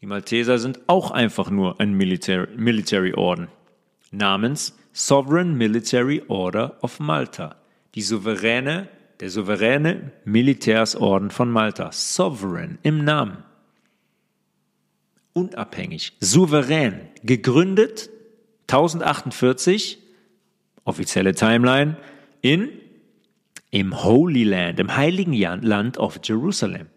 [SPEAKER 1] Die Malteser sind auch einfach nur ein Military, Military Orden namens Sovereign Military Order of Malta, die souveräne, der souveräne Militärsorden von Malta. Sovereign im Namen. Unabhängig, souverän, gegründet 1048, offizielle Timeline, in im Holy Land, im heiligen Land of Jerusalem.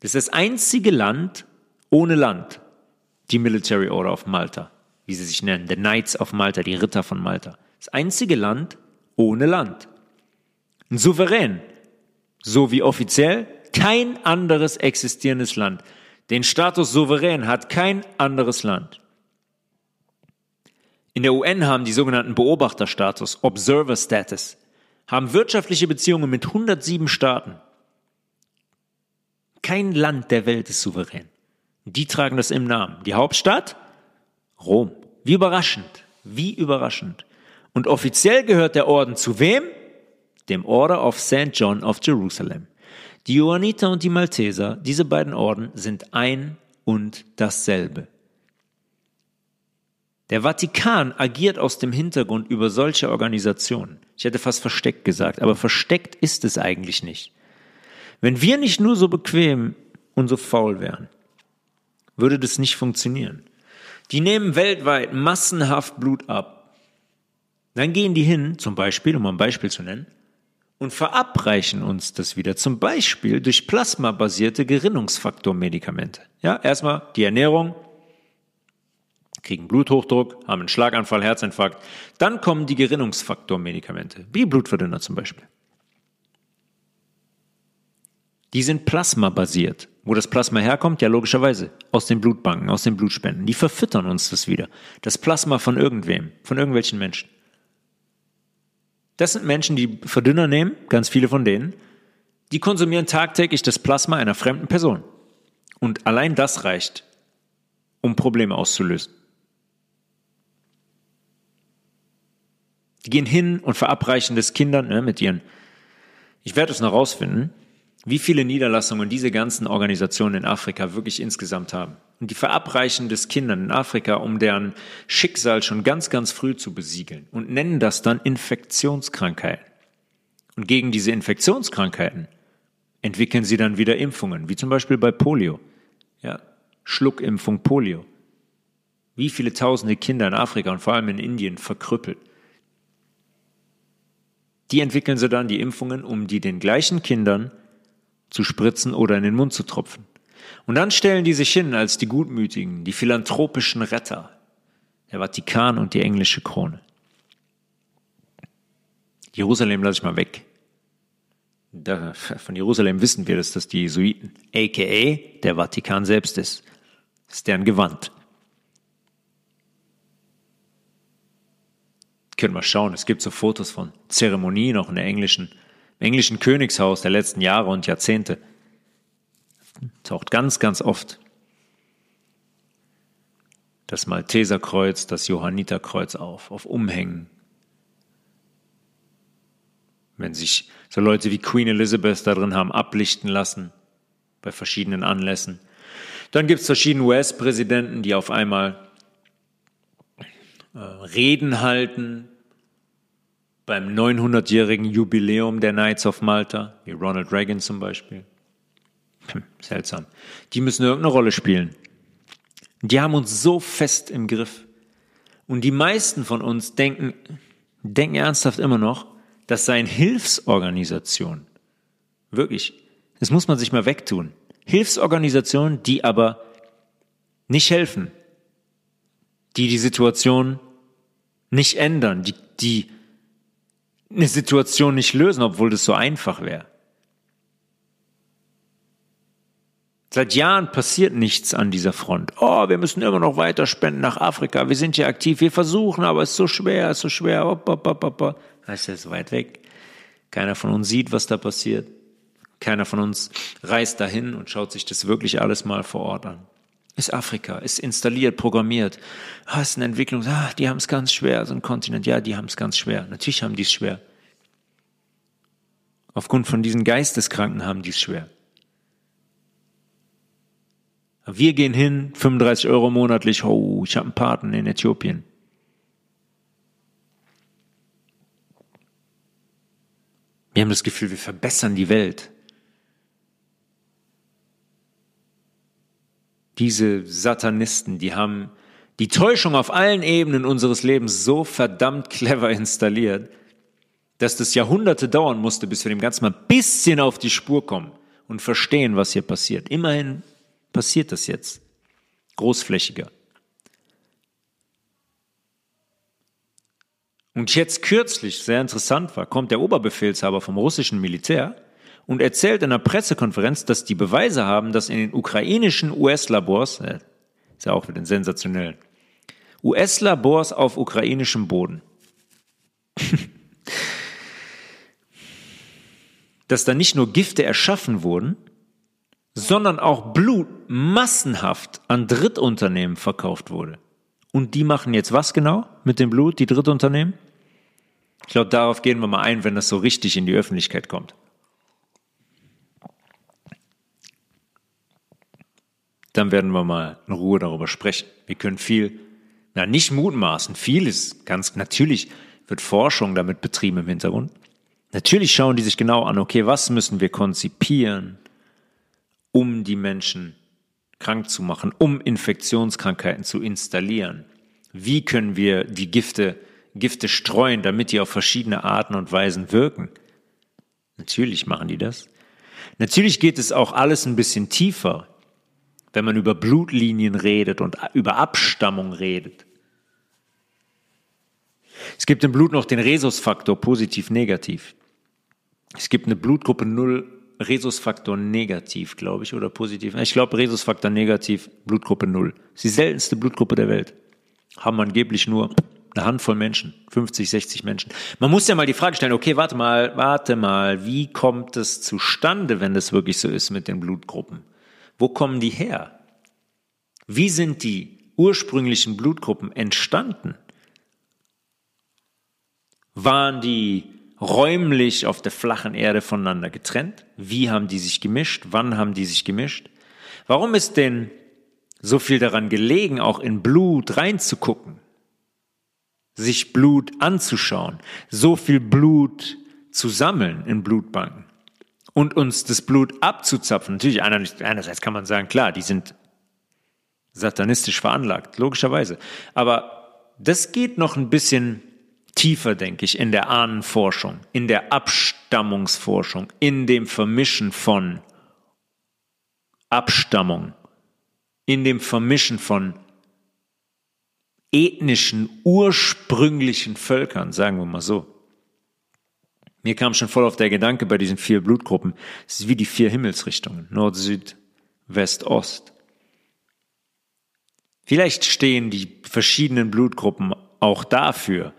[SPEAKER 1] Das ist das einzige Land ohne Land die Military Order of Malta, wie sie sich nennen, the Knights of Malta, die Ritter von Malta. Das einzige Land ohne Land. Ein Souverän, so wie offiziell kein anderes existierendes Land. Den Status Souverän hat kein anderes Land. In der UN haben die sogenannten Beobachterstatus, Observer Status, haben wirtschaftliche Beziehungen mit 107 Staaten. Kein Land der Welt ist souverän. Die tragen das im Namen. Die Hauptstadt? Rom. Wie überraschend. Wie überraschend. Und offiziell gehört der Orden zu wem? Dem Order of St. John of Jerusalem. Die Johanniter und die Malteser, diese beiden Orden sind ein und dasselbe. Der Vatikan agiert aus dem Hintergrund über solche Organisationen. Ich hätte fast versteckt gesagt, aber versteckt ist es eigentlich nicht. Wenn wir nicht nur so bequem und so faul wären, würde das nicht funktionieren. Die nehmen weltweit massenhaft Blut ab. Dann gehen die hin, zum Beispiel, um ein Beispiel zu nennen, und verabreichen uns das wieder, zum Beispiel durch plasmabasierte Gerinnungsfaktormedikamente. Ja, erstmal die Ernährung, kriegen Bluthochdruck, haben einen Schlaganfall, Herzinfarkt. Dann kommen die Gerinnungsfaktormedikamente, wie Blutverdünner zum Beispiel. Die sind plasmabasiert. Wo das Plasma herkommt? Ja, logischerweise. Aus den Blutbanken, aus den Blutspenden. Die verfüttern uns das wieder. Das Plasma von irgendwem, von irgendwelchen Menschen. Das sind Menschen, die Verdünner nehmen, ganz viele von denen, Die konsumieren tagtäglich das Plasma einer fremden Person. Und allein das reicht, um Probleme auszulösen. Die gehen hin und verabreichen das Kindern ne, mit ihren. Ich werde es noch rausfinden, wie viele Niederlassungen diese ganzen Organisationen in Afrika wirklich insgesamt haben. Und die verabreichen das Kindern in Afrika, um deren Schicksal schon ganz, ganz früh zu besiegeln und nennen das dann Infektionskrankheiten. Und gegen diese Infektionskrankheiten entwickeln sie dann wieder Impfungen, wie zum Beispiel bei Polio. Ja, Schluckimpfung Polio. Wie viele tausende Kinder in Afrika und vor allem in Indien verkrüppelt. Die entwickeln sie dann die Impfungen, um die den gleichen Kindern zu spritzen oder in den Mund zu tropfen. Und dann stellen die sich hin als die Gutmütigen, die philanthropischen Retter, der Vatikan und die englische Krone. Jerusalem lasse ich mal weg. Da, von Jerusalem wissen wir, dass das die Jesuiten, aka der Vatikan selbst ist. Ist deren Gewand. Können wir schauen, es gibt so Fotos von Zeremonien auch in der englischen, im englischen Königshaus der letzten Jahre und Jahrzehnte. Taucht ganz, ganz oft das Malteserkreuz, das Johanniterkreuz auf, auf Umhängen, wenn sich so Leute wie Queen Elizabeth da drin haben ablichten lassen bei verschiedenen Anlässen. Dann gibt es verschiedene US-Präsidenten, die auf einmal äh, Reden halten beim 900-jährigen Jubiläum der Knights of Malta, wie Ronald Reagan zum Beispiel. Hm, seltsam. Die müssen irgendeine Rolle spielen. Die haben uns so fest im Griff. Und die meisten von uns denken, denken ernsthaft immer noch, das seien Hilfsorganisationen. Wirklich. Das muss man sich mal wegtun. Hilfsorganisationen, die aber nicht helfen, die die Situation nicht ändern, die, die eine Situation nicht lösen, obwohl das so einfach wäre. Seit Jahren passiert nichts an dieser Front. Oh, wir müssen immer noch weiter spenden nach Afrika. Wir sind hier aktiv. Wir versuchen, aber es ist so schwer, es ist so schwer. Op, op, op, op. Es ist weit weg. Keiner von uns sieht, was da passiert. Keiner von uns reist dahin und schaut sich das wirklich alles mal vor Ort an. Ist Afrika, ist installiert, programmiert. Ah, ist eine Entwicklung. Ah, die haben es ganz schwer, so ein Kontinent. Ja, die haben es ganz schwer. Natürlich haben die es schwer. Aufgrund von diesen Geisteskranken haben die es schwer. Wir gehen hin, 35 Euro monatlich. Oh, ich habe einen Paten in Äthiopien. Wir haben das Gefühl, wir verbessern die Welt. Diese Satanisten, die haben die Täuschung auf allen Ebenen unseres Lebens so verdammt clever installiert, dass das Jahrhunderte dauern musste, bis wir dem Ganzen mal ein bisschen auf die Spur kommen und verstehen, was hier passiert. Immerhin passiert das jetzt. Großflächiger. Und jetzt kürzlich, sehr interessant war, kommt der Oberbefehlshaber vom russischen Militär und erzählt in einer Pressekonferenz, dass die Beweise haben, dass in den ukrainischen US-Labors, äh, ist ja auch wieder sensationell, US-Labors auf ukrainischem Boden, dass da nicht nur Gifte erschaffen wurden, sondern auch Blut massenhaft an Drittunternehmen verkauft wurde. Und die machen jetzt was genau mit dem Blut, die Drittunternehmen? Ich glaube, darauf gehen wir mal ein, wenn das so richtig in die Öffentlichkeit kommt. Dann werden wir mal in Ruhe darüber sprechen. Wir können viel, na nicht mutmaßen, vieles, ganz natürlich wird Forschung damit betrieben im Hintergrund. Natürlich schauen die sich genau an, okay, was müssen wir konzipieren, um die Menschen krank zu machen, um Infektionskrankheiten zu installieren. Wie können wir die Gifte Gifte streuen, damit die auf verschiedene Arten und Weisen wirken. Natürlich machen die das. Natürlich geht es auch alles ein bisschen tiefer, wenn man über Blutlinien redet und über Abstammung redet. Es gibt im Blut noch den Rhesusfaktor positiv negativ. Es gibt eine Blutgruppe 0 Rhesusfaktor negativ, glaube ich, oder positiv. Ich glaube Rhesusfaktor negativ, Blutgruppe 0. Das ist die seltenste Blutgruppe der Welt. Haben angeblich nur eine Handvoll Menschen, 50, 60 Menschen. Man muss ja mal die Frage stellen, okay, warte mal, warte mal, wie kommt es zustande, wenn das wirklich so ist mit den Blutgruppen? Wo kommen die her? Wie sind die ursprünglichen Blutgruppen entstanden? Waren die räumlich auf der flachen Erde voneinander getrennt? Wie haben die sich gemischt? Wann haben die sich gemischt? Warum ist denn so viel daran gelegen, auch in Blut reinzugucken? sich Blut anzuschauen, so viel Blut zu sammeln in Blutbanken und uns das Blut abzuzapfen. Natürlich, einerseits kann man sagen, klar, die sind satanistisch veranlagt, logischerweise. Aber das geht noch ein bisschen tiefer, denke ich, in der Ahnenforschung, in der Abstammungsforschung, in dem Vermischen von Abstammung, in dem Vermischen von ethnischen, ursprünglichen Völkern, sagen wir mal so. Mir kam schon voll auf der Gedanke bei diesen vier Blutgruppen, es ist wie die vier Himmelsrichtungen, Nord, Süd, West, Ost. Vielleicht stehen die verschiedenen Blutgruppen auch dafür,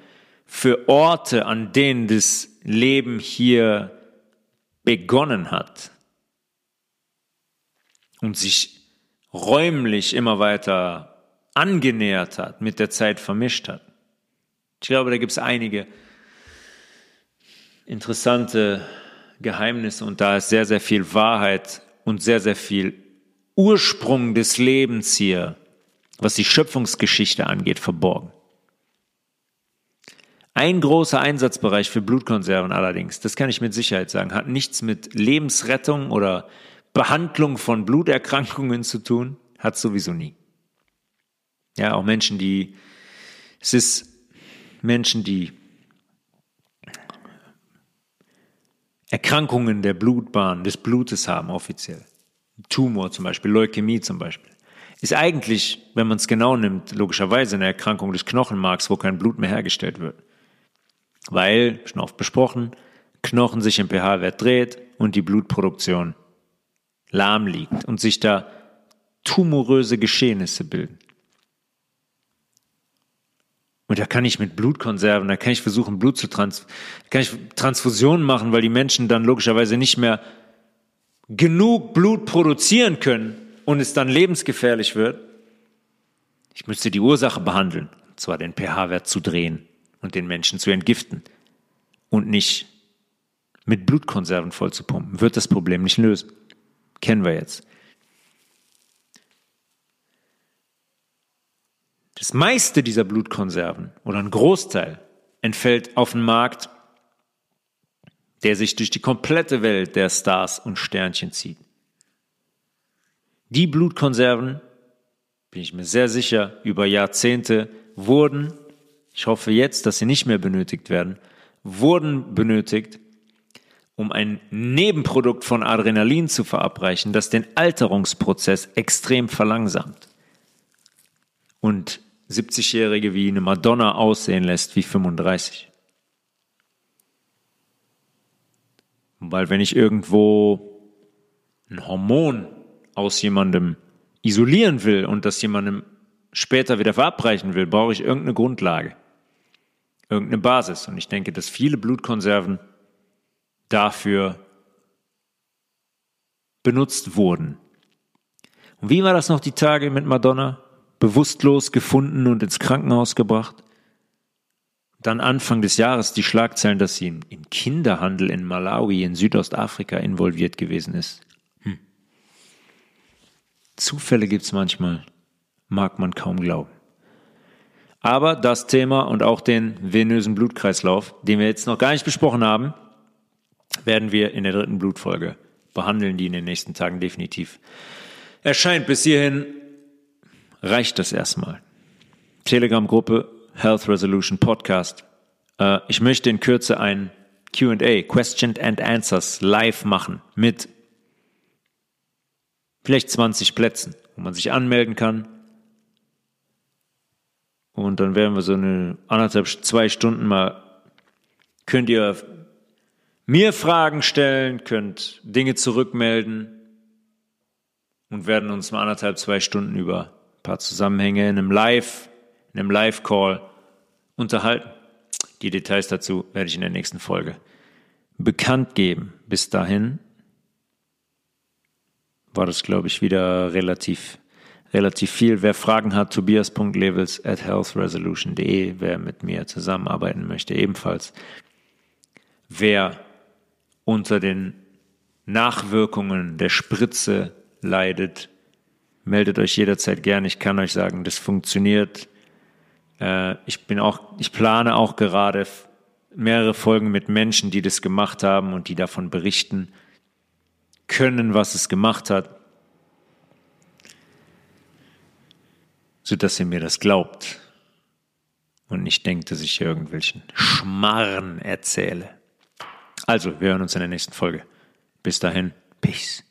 [SPEAKER 1] für Orte, an denen das Leben hier begonnen hat und sich räumlich immer weiter angenähert hat, mit der Zeit vermischt hat. Ich glaube, da gibt es einige interessante Geheimnisse und da ist sehr, sehr viel Wahrheit und sehr, sehr viel Ursprung des Lebens hier, was die Schöpfungsgeschichte angeht, verborgen. Ein großer Einsatzbereich für Blutkonserven allerdings, das kann ich mit Sicherheit sagen, hat nichts mit Lebensrettung oder Behandlung von Bluterkrankungen zu tun, hat sowieso nie. Ja, auch Menschen, die, es ist Menschen, die Erkrankungen der Blutbahn, des Blutes haben, offiziell. Tumor zum Beispiel, Leukämie zum Beispiel. Ist eigentlich, wenn man es genau nimmt, logischerweise eine Erkrankung des Knochenmarks, wo kein Blut mehr hergestellt wird. Weil, schon oft besprochen, Knochen sich im pH-Wert dreht und die Blutproduktion lahm liegt und sich da tumoröse Geschehnisse bilden. Und da kann ich mit Blutkonserven, da kann ich versuchen, Blut zu trans, kann ich Transfusionen machen, weil die Menschen dann logischerweise nicht mehr genug Blut produzieren können und es dann lebensgefährlich wird. Ich müsste die Ursache behandeln, und zwar den pH-Wert zu drehen und den Menschen zu entgiften und nicht mit Blutkonserven vollzupumpen. Wird das Problem nicht lösen. Kennen wir jetzt. Das meiste dieser Blutkonserven oder ein Großteil entfällt auf den Markt, der sich durch die komplette Welt der Stars und Sternchen zieht. Die Blutkonserven, bin ich mir sehr sicher, über Jahrzehnte wurden, ich hoffe jetzt, dass sie nicht mehr benötigt werden, wurden benötigt, um ein Nebenprodukt von Adrenalin zu verabreichen, das den Alterungsprozess extrem verlangsamt. Und 70-Jährige wie eine Madonna aussehen lässt wie 35. Weil wenn ich irgendwo ein Hormon aus jemandem isolieren will und das jemandem später wieder verabreichen will, brauche ich irgendeine Grundlage, irgendeine Basis. Und ich denke, dass viele Blutkonserven dafür benutzt wurden. Und wie war das noch die Tage mit Madonna? Bewusstlos gefunden und ins Krankenhaus gebracht. Dann Anfang des Jahres die Schlagzeilen, dass sie im Kinderhandel in Malawi in Südostafrika involviert gewesen ist. Hm. Zufälle gibt's manchmal, mag man kaum glauben. Aber das Thema und auch den venösen Blutkreislauf, den wir jetzt noch gar nicht besprochen haben, werden wir in der dritten Blutfolge behandeln, die in den nächsten Tagen definitiv erscheint. Bis hierhin reicht das erstmal. Telegram-Gruppe Health Resolution Podcast. Äh, ich möchte in Kürze ein QA, Question and Answers, live machen mit vielleicht 20 Plätzen, wo man sich anmelden kann. Und dann werden wir so eine anderthalb, zwei Stunden mal, könnt ihr mir Fragen stellen, könnt Dinge zurückmelden und werden uns mal anderthalb, zwei Stunden über paar Zusammenhänge in einem Live, in einem Live-Call unterhalten. Die Details dazu werde ich in der nächsten Folge bekannt geben. Bis dahin war das, glaube ich, wieder relativ, relativ viel. Wer Fragen hat, tobias.levels at healthresolution.de. Wer mit mir zusammenarbeiten möchte, ebenfalls. Wer unter den Nachwirkungen der Spritze leidet, meldet euch jederzeit gern. Ich kann euch sagen, das funktioniert. Äh, ich bin auch, ich plane auch gerade mehrere Folgen mit Menschen, die das gemacht haben und die davon berichten können, was es gemacht hat, sodass ihr mir das glaubt und nicht denkt, dass ich irgendwelchen Schmarren erzähle. Also, wir hören uns in der nächsten Folge. Bis dahin, Peace.